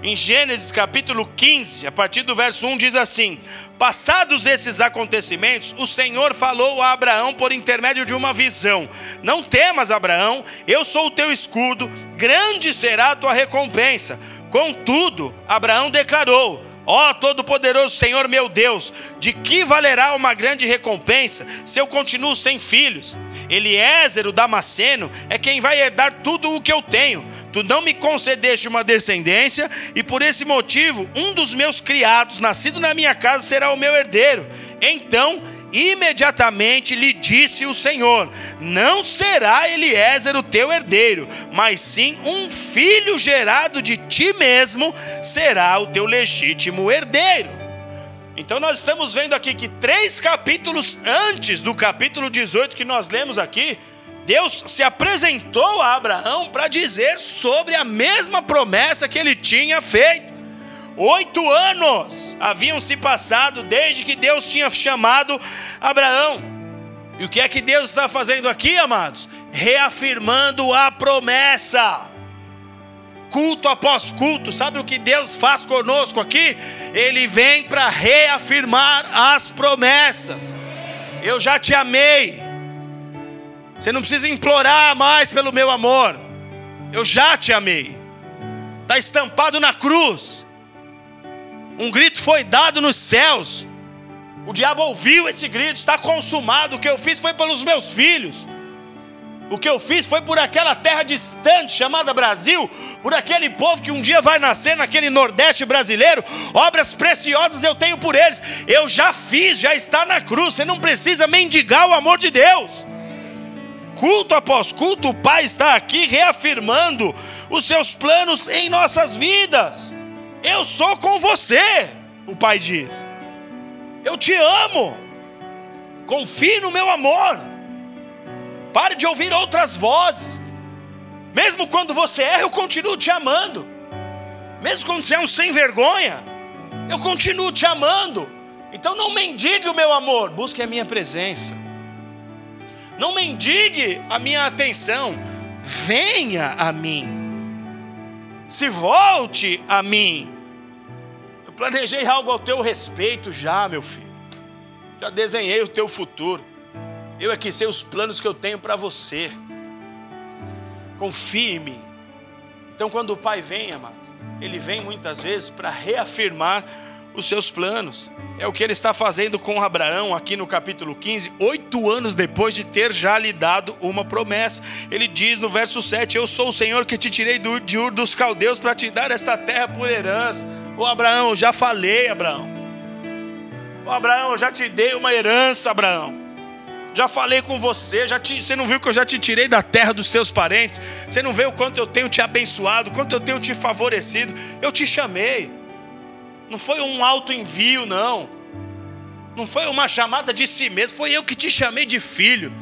Em Gênesis capítulo 15, a partir do verso 1 diz assim: Passados esses acontecimentos, o Senhor falou a Abraão por intermédio de uma visão: Não temas, Abraão, eu sou o teu escudo, grande será a tua recompensa. Contudo, Abraão declarou: Ó oh, Todo-Poderoso Senhor meu Deus, de que valerá uma grande recompensa se eu continuo sem filhos? Eliézer, o Damasceno, é quem vai herdar tudo o que eu tenho. Tu não me concedeste uma descendência, e por esse motivo, um dos meus criados, nascido na minha casa, será o meu herdeiro. Então Imediatamente lhe disse o Senhor: Não será Eliezer o teu herdeiro, mas sim um filho gerado de ti mesmo será o teu legítimo herdeiro. Então nós estamos vendo aqui que três capítulos antes do capítulo 18 que nós lemos aqui, Deus se apresentou a Abraão para dizer sobre a mesma promessa que ele tinha feito. Oito anos haviam se passado desde que Deus tinha chamado Abraão. E o que é que Deus está fazendo aqui, amados? Reafirmando a promessa. Culto após culto, sabe o que Deus faz conosco aqui? Ele vem para reafirmar as promessas. Eu já te amei. Você não precisa implorar mais pelo meu amor. Eu já te amei. Está estampado na cruz. Um grito foi dado nos céus. O diabo ouviu esse grito, está consumado. O que eu fiz foi pelos meus filhos. O que eu fiz foi por aquela terra distante chamada Brasil, por aquele povo que um dia vai nascer naquele Nordeste brasileiro. Obras preciosas eu tenho por eles. Eu já fiz, já está na cruz. Você não precisa mendigar o amor de Deus. Culto após culto, o Pai está aqui reafirmando os seus planos em nossas vidas. Eu sou com você, o pai diz. Eu te amo. Confie no meu amor. Pare de ouvir outras vozes. Mesmo quando você erra, eu continuo te amando. Mesmo quando você é um sem vergonha, eu continuo te amando. Então não mendigue o meu amor, busque a minha presença. Não mendigue a minha atenção, venha a mim se volte a mim. Eu planejei algo ao teu respeito já, meu filho. Já desenhei o teu futuro. Eu é que sei os planos que eu tenho para você. Confie em mim. Então, quando o Pai vem, amados, ele vem muitas vezes para reafirmar os seus planos. É o que ele está fazendo com Abraão aqui no capítulo 15, oito anos depois de ter já lhe dado uma promessa. Ele diz no verso 7: Eu sou o Senhor que te tirei de Ur dos caldeus para te dar esta terra por herança. Ô Abraão, eu já falei, Abraão. Ô Abraão, eu já te dei uma herança, Abraão. Já falei com você, já te, você não viu que eu já te tirei da terra dos teus parentes? Você não vê o quanto eu tenho te abençoado, o quanto eu tenho te favorecido? Eu te chamei. Não foi um alto envio, não. Não foi uma chamada de si mesmo. Foi eu que te chamei de filho.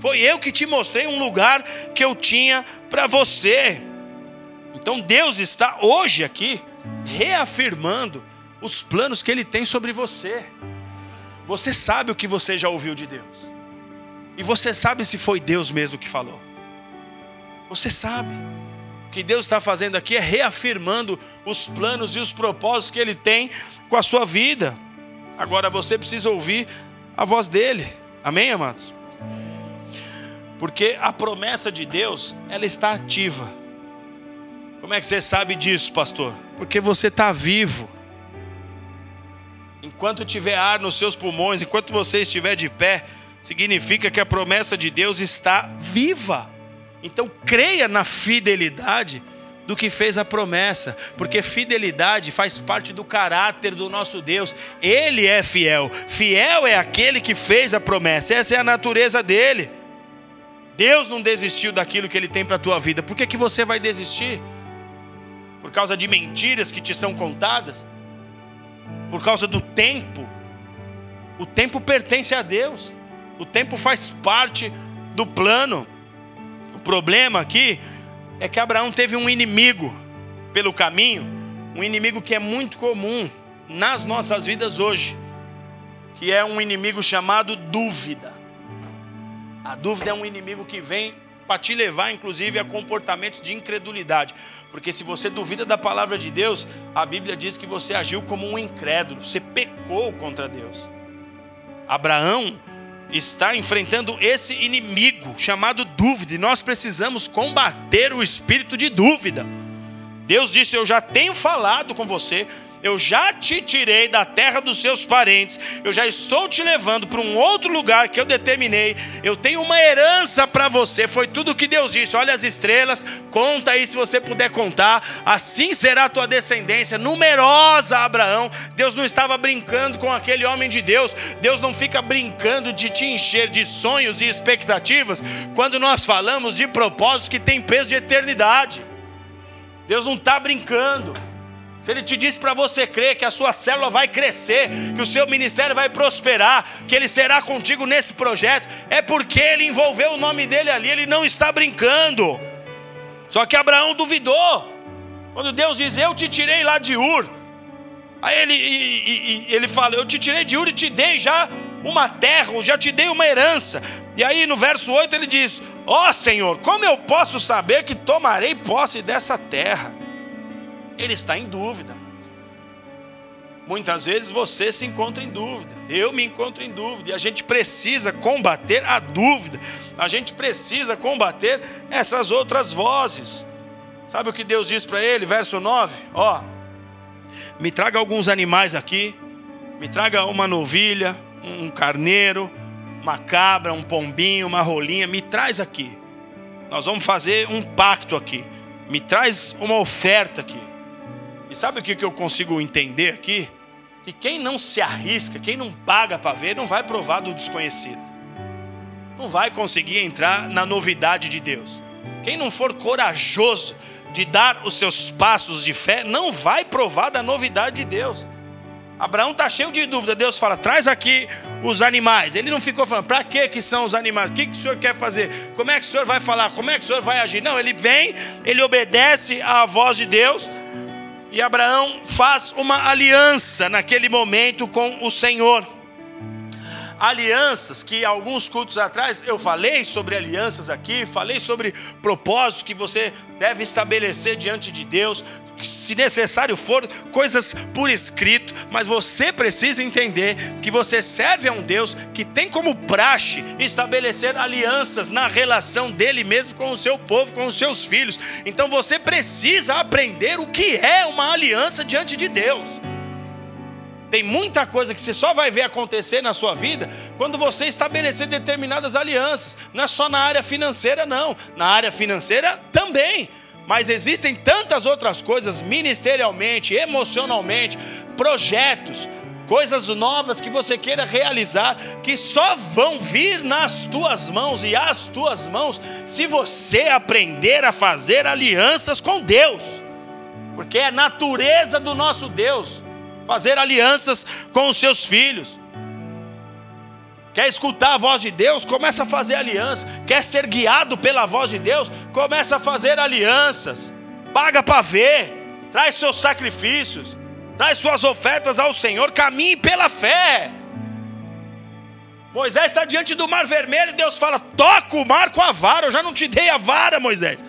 Foi eu que te mostrei um lugar que eu tinha para você. Então Deus está hoje aqui reafirmando os planos que Ele tem sobre você. Você sabe o que você já ouviu de Deus. E você sabe se foi Deus mesmo que falou. Você sabe que Deus está fazendo aqui é reafirmando os planos e os propósitos que Ele tem com a sua vida. Agora você precisa ouvir a voz dele. Amém, amados? Porque a promessa de Deus, ela está ativa. Como é que você sabe disso, pastor? Porque você está vivo. Enquanto tiver ar nos seus pulmões, enquanto você estiver de pé, significa que a promessa de Deus está viva. Então creia na fidelidade do que fez a promessa, porque fidelidade faz parte do caráter do nosso Deus. Ele é fiel. Fiel é aquele que fez a promessa. Essa é a natureza dele. Deus não desistiu daquilo que ele tem para a tua vida. Por que, que você vai desistir? Por causa de mentiras que te são contadas? Por causa do tempo? O tempo pertence a Deus. O tempo faz parte do plano problema aqui é que Abraão teve um inimigo pelo caminho, um inimigo que é muito comum nas nossas vidas hoje, que é um inimigo chamado dúvida. A dúvida é um inimigo que vem para te levar, inclusive, a comportamentos de incredulidade. Porque se você duvida da palavra de Deus, a Bíblia diz que você agiu como um incrédulo, você pecou contra Deus. Abraão está enfrentando esse inimigo chamado dúvida, e nós precisamos combater o espírito de dúvida. Deus disse: Eu já tenho falado com você, eu já te tirei da terra dos seus parentes, eu já estou te levando para um outro lugar que eu determinei, eu tenho uma herança para você. Foi tudo que Deus disse. Olha as estrelas, conta aí se você puder contar. Assim será a tua descendência, numerosa, Abraão. Deus não estava brincando com aquele homem de Deus, Deus não fica brincando de te encher de sonhos e expectativas quando nós falamos de propósitos que têm peso de eternidade. Deus não está brincando. Se Ele te diz para você crer que a sua célula vai crescer, que o seu ministério vai prosperar, que Ele será contigo nesse projeto, é porque Ele envolveu o nome dele ali, Ele não está brincando. Só que Abraão duvidou. Quando Deus diz, Eu te tirei lá de Ur. Aí ele, e, e, ele fala, Eu te tirei de Ur e te dei já uma terra, já te dei uma herança. E aí no verso 8 ele diz: Ó oh, Senhor, como eu posso saber que tomarei posse dessa terra? Ele está em dúvida. Muitas vezes você se encontra em dúvida, eu me encontro em dúvida, e a gente precisa combater a dúvida, a gente precisa combater essas outras vozes. Sabe o que Deus diz para ele, verso 9? Ó, me traga alguns animais aqui, me traga uma novilha, um carneiro, uma cabra, um pombinho, uma rolinha, me traz aqui. Nós vamos fazer um pacto aqui. Me traz uma oferta aqui. E sabe o que eu consigo entender aqui? Que quem não se arrisca, quem não paga para ver, não vai provar do desconhecido. Não vai conseguir entrar na novidade de Deus. Quem não for corajoso de dar os seus passos de fé, não vai provar da novidade de Deus. Abraão está cheio de dúvida. Deus fala: traz aqui os animais. Ele não ficou falando, para que que são os animais? O que, que o senhor quer fazer? Como é que o senhor vai falar? Como é que o senhor vai agir? Não, ele vem, ele obedece à voz de Deus. E Abraão faz uma aliança naquele momento com o Senhor. Alianças que alguns cultos atrás eu falei sobre alianças aqui, falei sobre propósitos que você deve estabelecer diante de Deus, se necessário for, coisas por escrito, mas você precisa entender que você serve a um Deus que tem como praxe estabelecer alianças na relação dele mesmo com o seu povo, com os seus filhos. Então você precisa aprender o que é uma aliança diante de Deus. Tem muita coisa que você só vai ver acontecer na sua vida quando você estabelecer determinadas alianças. Não é só na área financeira, não. Na área financeira também. Mas existem tantas outras coisas, ministerialmente, emocionalmente, projetos, coisas novas que você queira realizar, que só vão vir nas tuas mãos e às tuas mãos, se você aprender a fazer alianças com Deus, porque é a natureza do nosso Deus fazer alianças com os seus filhos. Quer escutar a voz de Deus? Começa a fazer aliança. Quer ser guiado pela voz de Deus? Começa a fazer alianças. Paga para ver. Traz seus sacrifícios. Traz suas ofertas ao Senhor. Caminhe pela fé. Moisés está diante do mar vermelho e Deus fala: toca o mar com a vara. Eu já não te dei a vara, Moisés.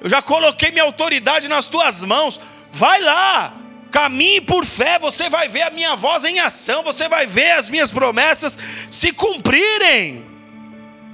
Eu já coloquei minha autoridade nas tuas mãos. Vai lá, Caminhe por fé, você vai ver a minha voz em ação, você vai ver as minhas promessas se cumprirem.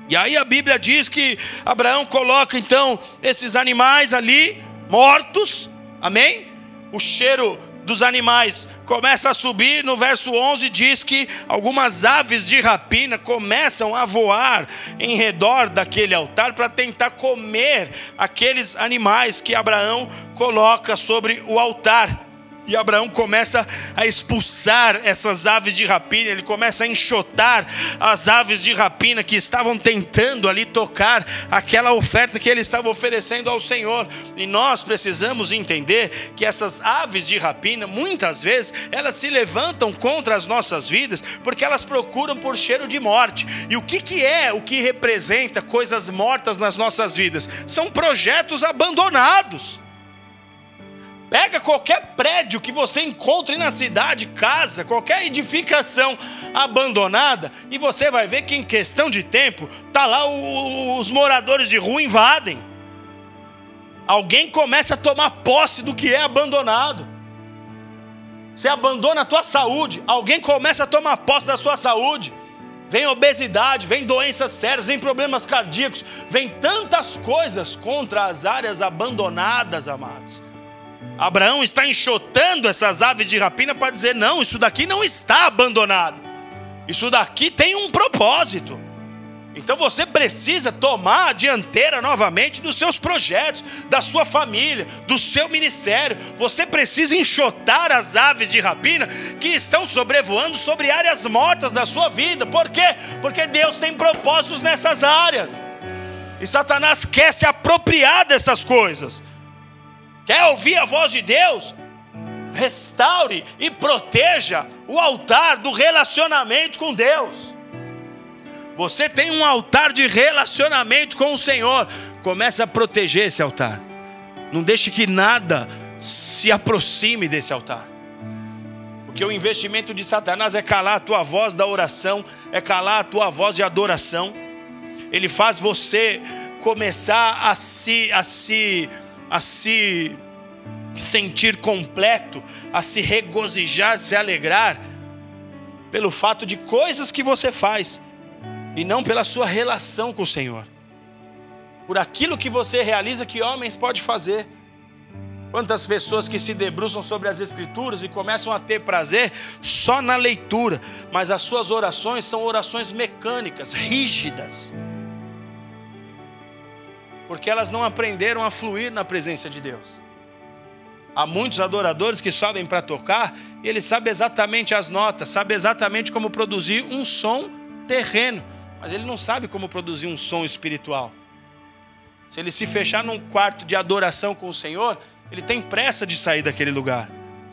E aí a Bíblia diz que Abraão coloca então esses animais ali, mortos, amém? O cheiro dos animais começa a subir. No verso 11 diz que algumas aves de rapina começam a voar em redor daquele altar para tentar comer aqueles animais que Abraão coloca sobre o altar. E Abraão começa a expulsar essas aves de rapina, ele começa a enxotar as aves de rapina que estavam tentando ali tocar aquela oferta que ele estava oferecendo ao Senhor. E nós precisamos entender que essas aves de rapina, muitas vezes, elas se levantam contra as nossas vidas porque elas procuram por cheiro de morte. E o que, que é o que representa coisas mortas nas nossas vidas? São projetos abandonados. Pega qualquer prédio que você encontre na cidade, casa, qualquer edificação abandonada, e você vai ver que em questão de tempo, tá lá o, os moradores de rua invadem. Alguém começa a tomar posse do que é abandonado. Você abandona a tua saúde, alguém começa a tomar posse da sua saúde. Vem obesidade, vem doenças sérias, vem problemas cardíacos, vem tantas coisas contra as áreas abandonadas, amados Abraão está enxotando essas aves de rapina para dizer: não, isso daqui não está abandonado, isso daqui tem um propósito. Então você precisa tomar a dianteira novamente dos seus projetos, da sua família, do seu ministério. Você precisa enxotar as aves de rapina que estão sobrevoando sobre áreas mortas da sua vida. Por quê? Porque Deus tem propósitos nessas áreas. E Satanás quer se apropriar dessas coisas. Quer ouvir a voz de Deus? Restaure e proteja o altar do relacionamento com Deus. Você tem um altar de relacionamento com o Senhor. Comece a proteger esse altar. Não deixe que nada se aproxime desse altar. Porque o investimento de Satanás é calar a tua voz da oração, é calar a tua voz de adoração. Ele faz você começar a se a se a se sentir completo, a se regozijar, se alegrar pelo fato de coisas que você faz e não pela sua relação com o Senhor. Por aquilo que você realiza que homens podem fazer. Quantas pessoas que se debruçam sobre as Escrituras e começam a ter prazer só na leitura, mas as suas orações são orações mecânicas, rígidas, porque elas não aprenderam a fluir na presença de Deus. Há muitos adoradores que sobem para tocar e ele sabe exatamente as notas, sabe exatamente como produzir um som terreno, mas ele não sabe como produzir um som espiritual. Se ele se fechar num quarto de adoração com o Senhor, ele tem pressa de sair daquele lugar.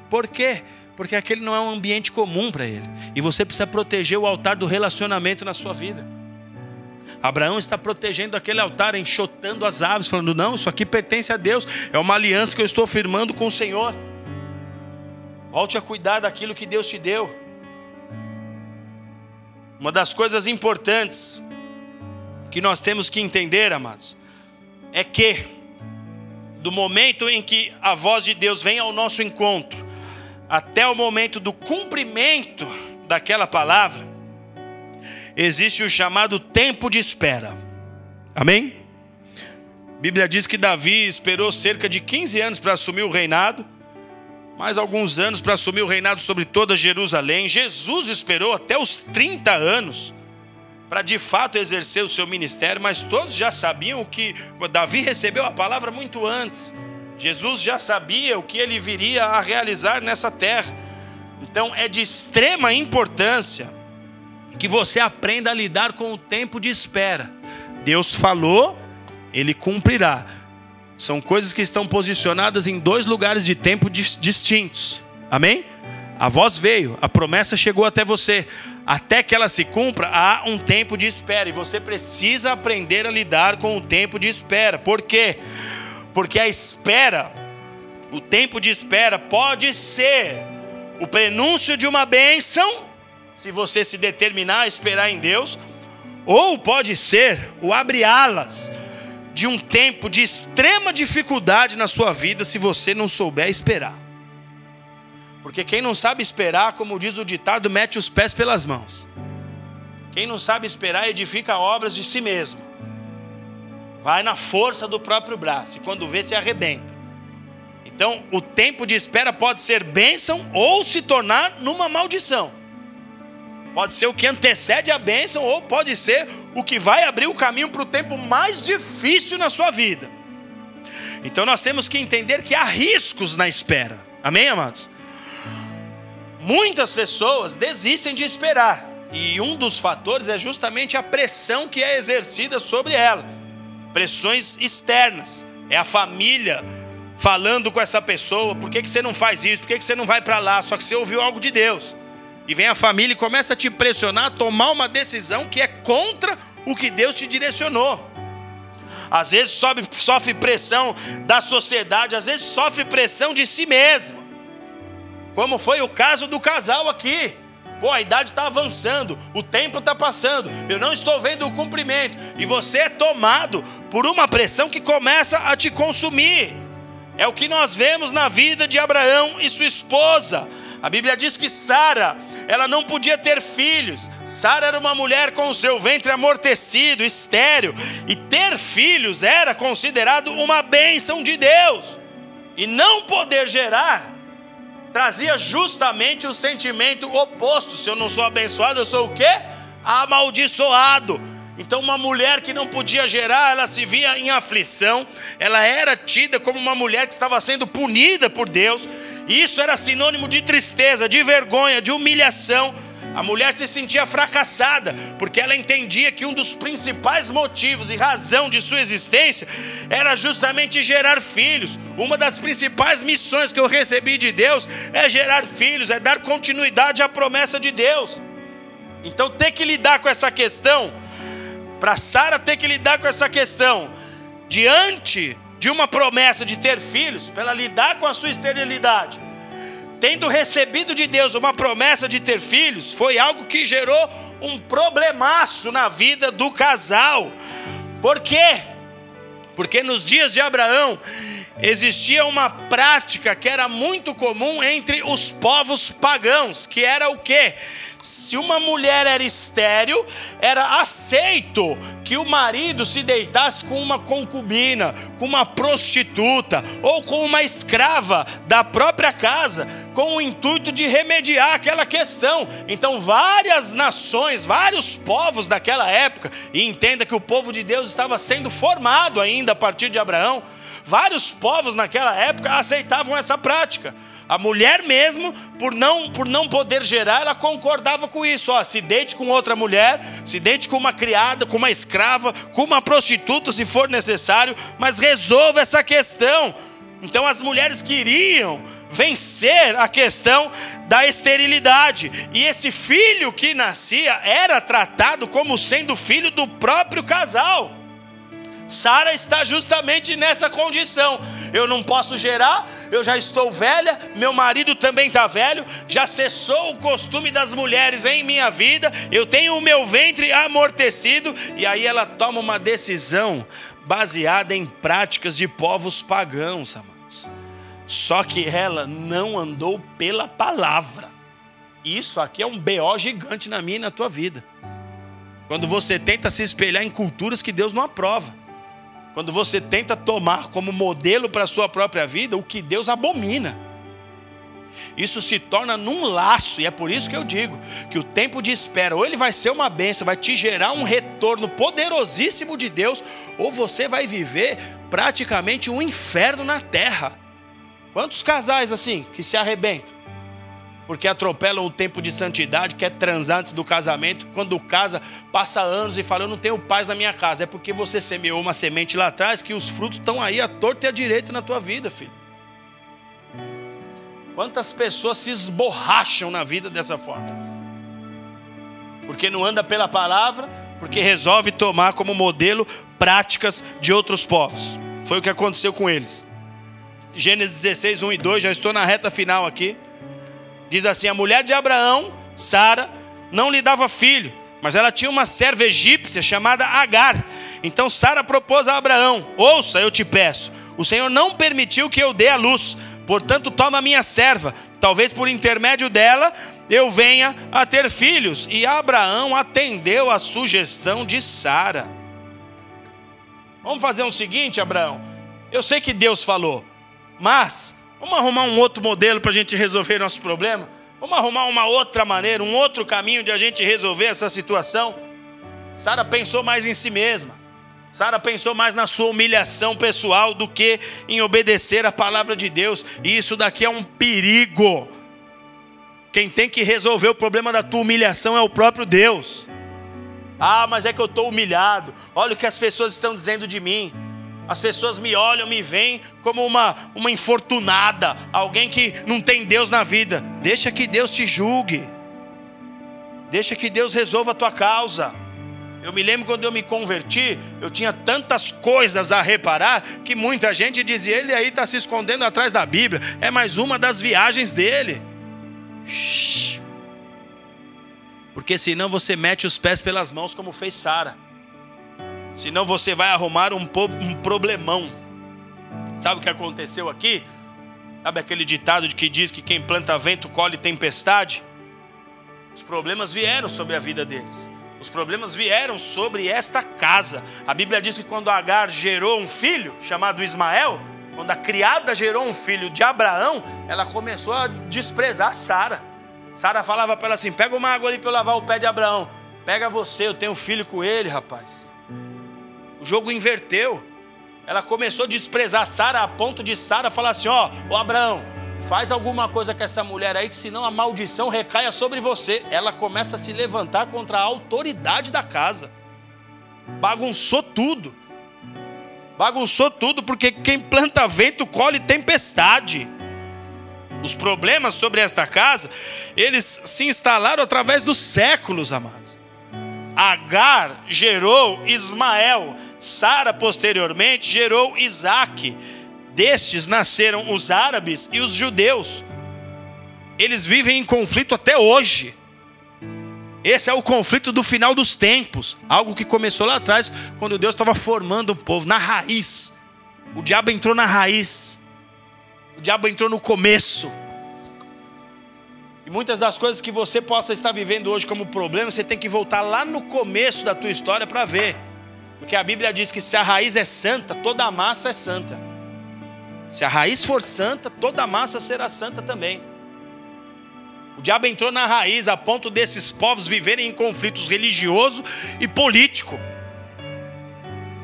Por quê? Porque aquele não é um ambiente comum para ele. E você precisa proteger o altar do relacionamento na sua vida. Abraão está protegendo aquele altar, enxotando as aves, falando: não, isso aqui pertence a Deus, é uma aliança que eu estou firmando com o Senhor. Volte a cuidar daquilo que Deus te deu. Uma das coisas importantes que nós temos que entender, amados, é que do momento em que a voz de Deus vem ao nosso encontro, até o momento do cumprimento daquela palavra, existe o chamado tempo de espera. Amém? A Bíblia diz que Davi esperou cerca de 15 anos para assumir o reinado mais alguns anos para assumir o reinado sobre toda Jerusalém. Jesus esperou até os 30 anos para de fato exercer o seu ministério, mas todos já sabiam que Davi recebeu a palavra muito antes. Jesus já sabia o que ele viria a realizar nessa terra. Então é de extrema importância que você aprenda a lidar com o tempo de espera. Deus falou, ele cumprirá. São coisas que estão posicionadas em dois lugares de tempo distintos. Amém? A voz veio, a promessa chegou até você. Até que ela se cumpra, há um tempo de espera. E você precisa aprender a lidar com o tempo de espera. Por quê? Porque a espera, o tempo de espera, pode ser o prenúncio de uma bênção, se você se determinar a esperar em Deus, ou pode ser o abre-alas de um tempo de extrema dificuldade na sua vida se você não souber esperar. Porque quem não sabe esperar, como diz o ditado, mete os pés pelas mãos. Quem não sabe esperar edifica obras de si mesmo. Vai na força do próprio braço e quando vê se arrebenta. Então, o tempo de espera pode ser bênção ou se tornar numa maldição. Pode ser o que antecede a bênção, ou pode ser o que vai abrir o caminho para o tempo mais difícil na sua vida. Então nós temos que entender que há riscos na espera. Amém, amados? Muitas pessoas desistem de esperar. E um dos fatores é justamente a pressão que é exercida sobre ela. Pressões externas. É a família falando com essa pessoa: por que, que você não faz isso? Por que, que você não vai para lá? Só que você ouviu algo de Deus. E vem a família e começa a te pressionar a tomar uma decisão que é contra o que Deus te direcionou. Às vezes sobe, sofre pressão da sociedade, às vezes sofre pressão de si mesmo. Como foi o caso do casal aqui. Pô, a idade está avançando, o tempo está passando, eu não estou vendo o cumprimento. E você é tomado por uma pressão que começa a te consumir. É o que nós vemos na vida de Abraão e sua esposa. A Bíblia diz que Sara ela não podia ter filhos. Sara era uma mulher com o seu ventre amortecido, estéril, e ter filhos era considerado uma bênção de Deus. E não poder gerar trazia justamente o sentimento oposto. Se eu não sou abençoado, eu sou o quê? Amaldiçoado. Então, uma mulher que não podia gerar, ela se via em aflição, ela era tida como uma mulher que estava sendo punida por Deus, e isso era sinônimo de tristeza, de vergonha, de humilhação. A mulher se sentia fracassada, porque ela entendia que um dos principais motivos e razão de sua existência era justamente gerar filhos. Uma das principais missões que eu recebi de Deus é gerar filhos, é dar continuidade à promessa de Deus. Então, ter que lidar com essa questão para Sara ter que lidar com essa questão, diante de uma promessa de ter filhos, para ela lidar com a sua esterilidade, tendo recebido de Deus uma promessa de ter filhos, foi algo que gerou um problemaço na vida do casal. Por quê? Porque nos dias de Abraão existia uma prática que era muito comum entre os povos pagãos, que era o quê? se uma mulher era estéril, era aceito que o marido se deitasse com uma concubina, com uma prostituta ou com uma escrava da própria casa, com o intuito de remediar aquela questão. Então, várias nações, vários povos daquela época, e entenda que o povo de Deus estava sendo formado ainda a partir de Abraão, vários povos naquela época aceitavam essa prática. A mulher mesmo, por não, por não poder gerar, ela concordava com isso. Ó, se deite com outra mulher, se deite com uma criada, com uma escrava, com uma prostituta, se for necessário, mas resolva essa questão. Então as mulheres queriam vencer a questão da esterilidade. E esse filho que nascia era tratado como sendo filho do próprio casal. Sara está justamente nessa condição. Eu não posso gerar, eu já estou velha, meu marido também está velho, já cessou o costume das mulheres em minha vida, eu tenho o meu ventre amortecido, e aí ela toma uma decisão baseada em práticas de povos pagãos, amados. Só que ela não andou pela palavra. Isso aqui é um BO gigante na minha e na tua vida. Quando você tenta se espelhar em culturas que Deus não aprova. Quando você tenta tomar como modelo para a sua própria vida o que Deus abomina. Isso se torna num laço, e é por isso que eu digo que o tempo de espera, ou ele vai ser uma benção, vai te gerar um retorno poderosíssimo de Deus, ou você vai viver praticamente um inferno na terra. Quantos casais assim que se arrebentam? Porque atropelam o tempo de santidade, quer transar antes do casamento, quando casa, passa anos e fala, eu não tenho paz na minha casa. É porque você semeou uma semente lá atrás que os frutos estão aí à torta e à direita na tua vida, filho. Quantas pessoas se esborracham na vida dessa forma? Porque não anda pela palavra, porque resolve tomar como modelo práticas de outros povos. Foi o que aconteceu com eles. Gênesis 16, 1 e 2, já estou na reta final aqui. Diz assim: a mulher de Abraão, Sara, não lhe dava filho, mas ela tinha uma serva egípcia chamada Agar. Então Sara propôs a Abraão: Ouça, eu te peço, o Senhor não permitiu que eu dê a luz, portanto, toma a minha serva, talvez por intermédio dela eu venha a ter filhos. E Abraão atendeu a sugestão de Sara. Vamos fazer o um seguinte, Abraão. Eu sei que Deus falou, mas Vamos arrumar um outro modelo para a gente resolver nosso problema? Vamos arrumar uma outra maneira, um outro caminho de a gente resolver essa situação? Sara pensou mais em si mesma. Sara pensou mais na sua humilhação pessoal do que em obedecer a palavra de Deus. E isso daqui é um perigo. Quem tem que resolver o problema da tua humilhação é o próprio Deus. Ah, mas é que eu estou humilhado. Olha o que as pessoas estão dizendo de mim. As pessoas me olham, me veem como uma, uma infortunada, alguém que não tem Deus na vida. Deixa que Deus te julgue. Deixa que Deus resolva a tua causa. Eu me lembro quando eu me converti, eu tinha tantas coisas a reparar que muita gente dizia: ele aí está se escondendo atrás da Bíblia. É mais uma das viagens dele. Porque senão você mete os pés pelas mãos, como fez Sara. Senão você vai arrumar um, um problemão. Sabe o que aconteceu aqui? Sabe aquele ditado de que diz que quem planta vento colhe tempestade? Os problemas vieram sobre a vida deles. Os problemas vieram sobre esta casa. A Bíblia diz que quando Agar gerou um filho chamado Ismael, Quando a criada gerou um filho de Abraão, ela começou a desprezar Sara. Sara falava para ela assim: pega uma água ali para eu lavar o pé de Abraão. Pega você, eu tenho filho com ele, rapaz. O jogo inverteu. Ela começou a desprezar Sara a ponto de Sara falar assim: ó, oh, Abraão, faz alguma coisa com essa mulher aí, que senão a maldição recaia sobre você. Ela começa a se levantar contra a autoridade da casa. Bagunçou tudo. Bagunçou tudo, porque quem planta vento colhe tempestade. Os problemas sobre esta casa, eles se instalaram através dos séculos, amados. Agar gerou Ismael, Sara posteriormente gerou Isaac. Destes nasceram os árabes e os judeus. Eles vivem em conflito até hoje. Esse é o conflito do final dos tempos. Algo que começou lá atrás, quando Deus estava formando um povo, na raiz. O diabo entrou na raiz. O diabo entrou no começo. E muitas das coisas que você possa estar vivendo hoje como problema, você tem que voltar lá no começo da tua história para ver. Porque a Bíblia diz que se a raiz é santa, toda a massa é santa. Se a raiz for santa, toda a massa será santa também. O diabo entrou na raiz a ponto desses povos viverem em conflitos religioso e político.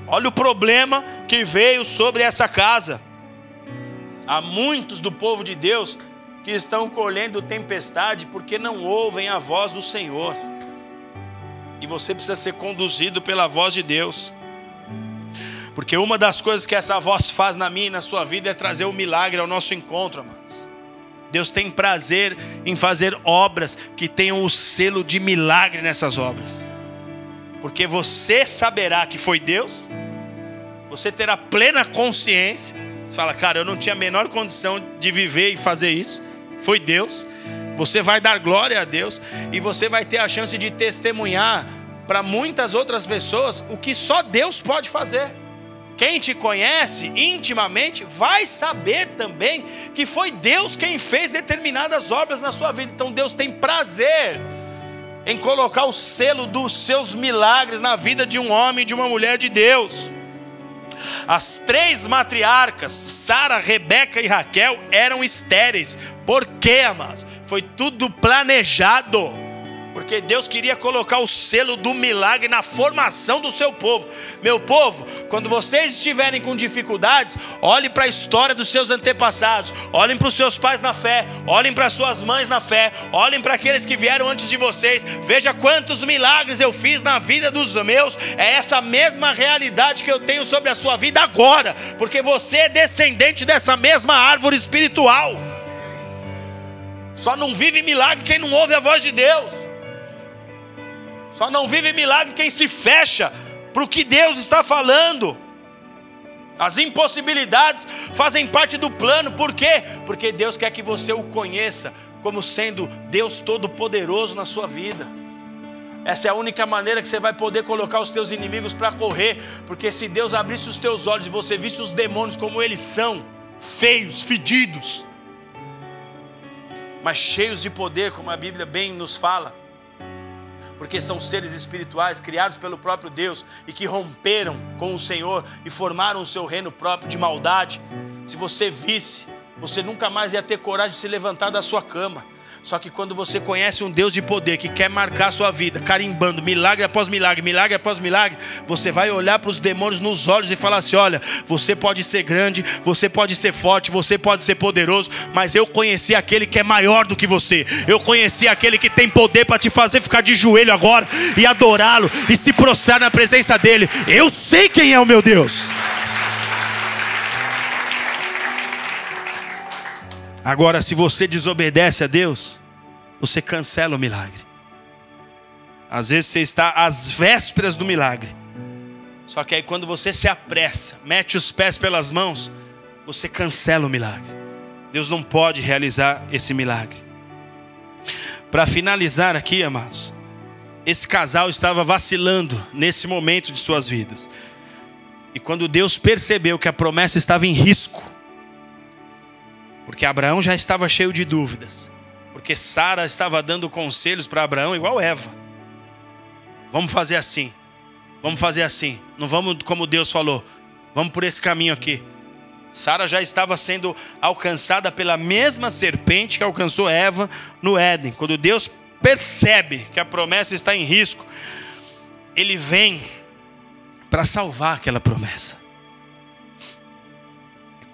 Olha o problema que veio sobre essa casa. Há muitos do povo de Deus que estão colhendo tempestade porque não ouvem a voz do Senhor. E você precisa ser conduzido pela voz de Deus. Porque uma das coisas que essa voz faz na minha e na sua vida é trazer o milagre ao nosso encontro, amados. Deus tem prazer em fazer obras que tenham o selo de milagre nessas obras. Porque você saberá que foi Deus, você terá plena consciência. Você fala, cara, eu não tinha a menor condição de viver e fazer isso. Foi Deus. Você vai dar glória a Deus e você vai ter a chance de testemunhar para muitas outras pessoas o que só Deus pode fazer. Quem te conhece intimamente vai saber também que foi Deus quem fez determinadas obras na sua vida. Então Deus tem prazer em colocar o selo dos seus milagres na vida de um homem e de uma mulher de Deus. As três matriarcas, Sara, Rebeca e Raquel, eram estéreis. Por quê, amados? Foi tudo planejado porque Deus queria colocar o selo do milagre na formação do seu povo. Meu povo, quando vocês estiverem com dificuldades, olhem para a história dos seus antepassados, olhem para os seus pais na fé, olhem para suas mães na fé, olhem para aqueles que vieram antes de vocês, veja quantos milagres eu fiz na vida dos meus. É essa mesma realidade que eu tenho sobre a sua vida agora, porque você é descendente dessa mesma árvore espiritual. Só não vive milagre quem não ouve a voz de Deus. Só não vive milagre quem se fecha para o que Deus está falando. As impossibilidades fazem parte do plano, por quê? Porque Deus quer que você o conheça como sendo Deus Todo-Poderoso na sua vida. Essa é a única maneira que você vai poder colocar os teus inimigos para correr, porque se Deus abrisse os teus olhos e você visse os demônios como eles são, feios, fedidos, mas cheios de poder, como a Bíblia bem nos fala porque são seres espirituais criados pelo próprio Deus e que romperam com o Senhor e formaram o seu reino próprio de maldade. Se você visse, você nunca mais ia ter coragem de se levantar da sua cama. Só que quando você conhece um Deus de poder que quer marcar a sua vida, carimbando milagre após milagre, milagre após milagre, você vai olhar para os demônios nos olhos e falar assim: olha, você pode ser grande, você pode ser forte, você pode ser poderoso, mas eu conheci aquele que é maior do que você. Eu conheci aquele que tem poder para te fazer ficar de joelho agora e adorá-lo e se prostrar na presença dele. Eu sei quem é o meu Deus. Agora, se você desobedece a Deus, você cancela o milagre. Às vezes você está às vésperas do milagre. Só que aí quando você se apressa, mete os pés pelas mãos, você cancela o milagre. Deus não pode realizar esse milagre. Para finalizar aqui, amados, esse casal estava vacilando nesse momento de suas vidas. E quando Deus percebeu que a promessa estava em risco, porque Abraão já estava cheio de dúvidas. Porque Sara estava dando conselhos para Abraão igual Eva. Vamos fazer assim. Vamos fazer assim. Não vamos como Deus falou. Vamos por esse caminho aqui. Sara já estava sendo alcançada pela mesma serpente que alcançou Eva no Éden. Quando Deus percebe que a promessa está em risco, ele vem para salvar aquela promessa.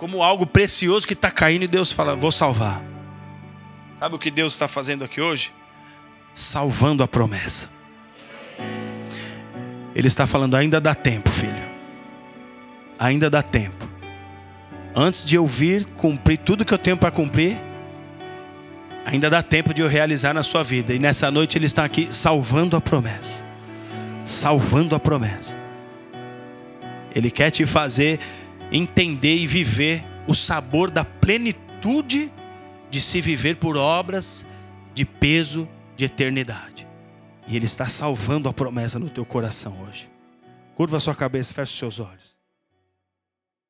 Como algo precioso que está caindo e Deus fala: Vou salvar. Sabe o que Deus está fazendo aqui hoje? Salvando a promessa. Ele está falando: ainda dá tempo, filho. Ainda dá tempo antes de eu vir cumprir tudo que eu tenho para cumprir, ainda dá tempo de eu realizar na sua vida. E nessa noite Ele está aqui salvando a promessa. Salvando a promessa. Ele quer te fazer entender e viver o sabor da plenitude de se viver por obras de peso de eternidade. E Ele está salvando a promessa no teu coração hoje. Curva a sua cabeça, feche os seus olhos.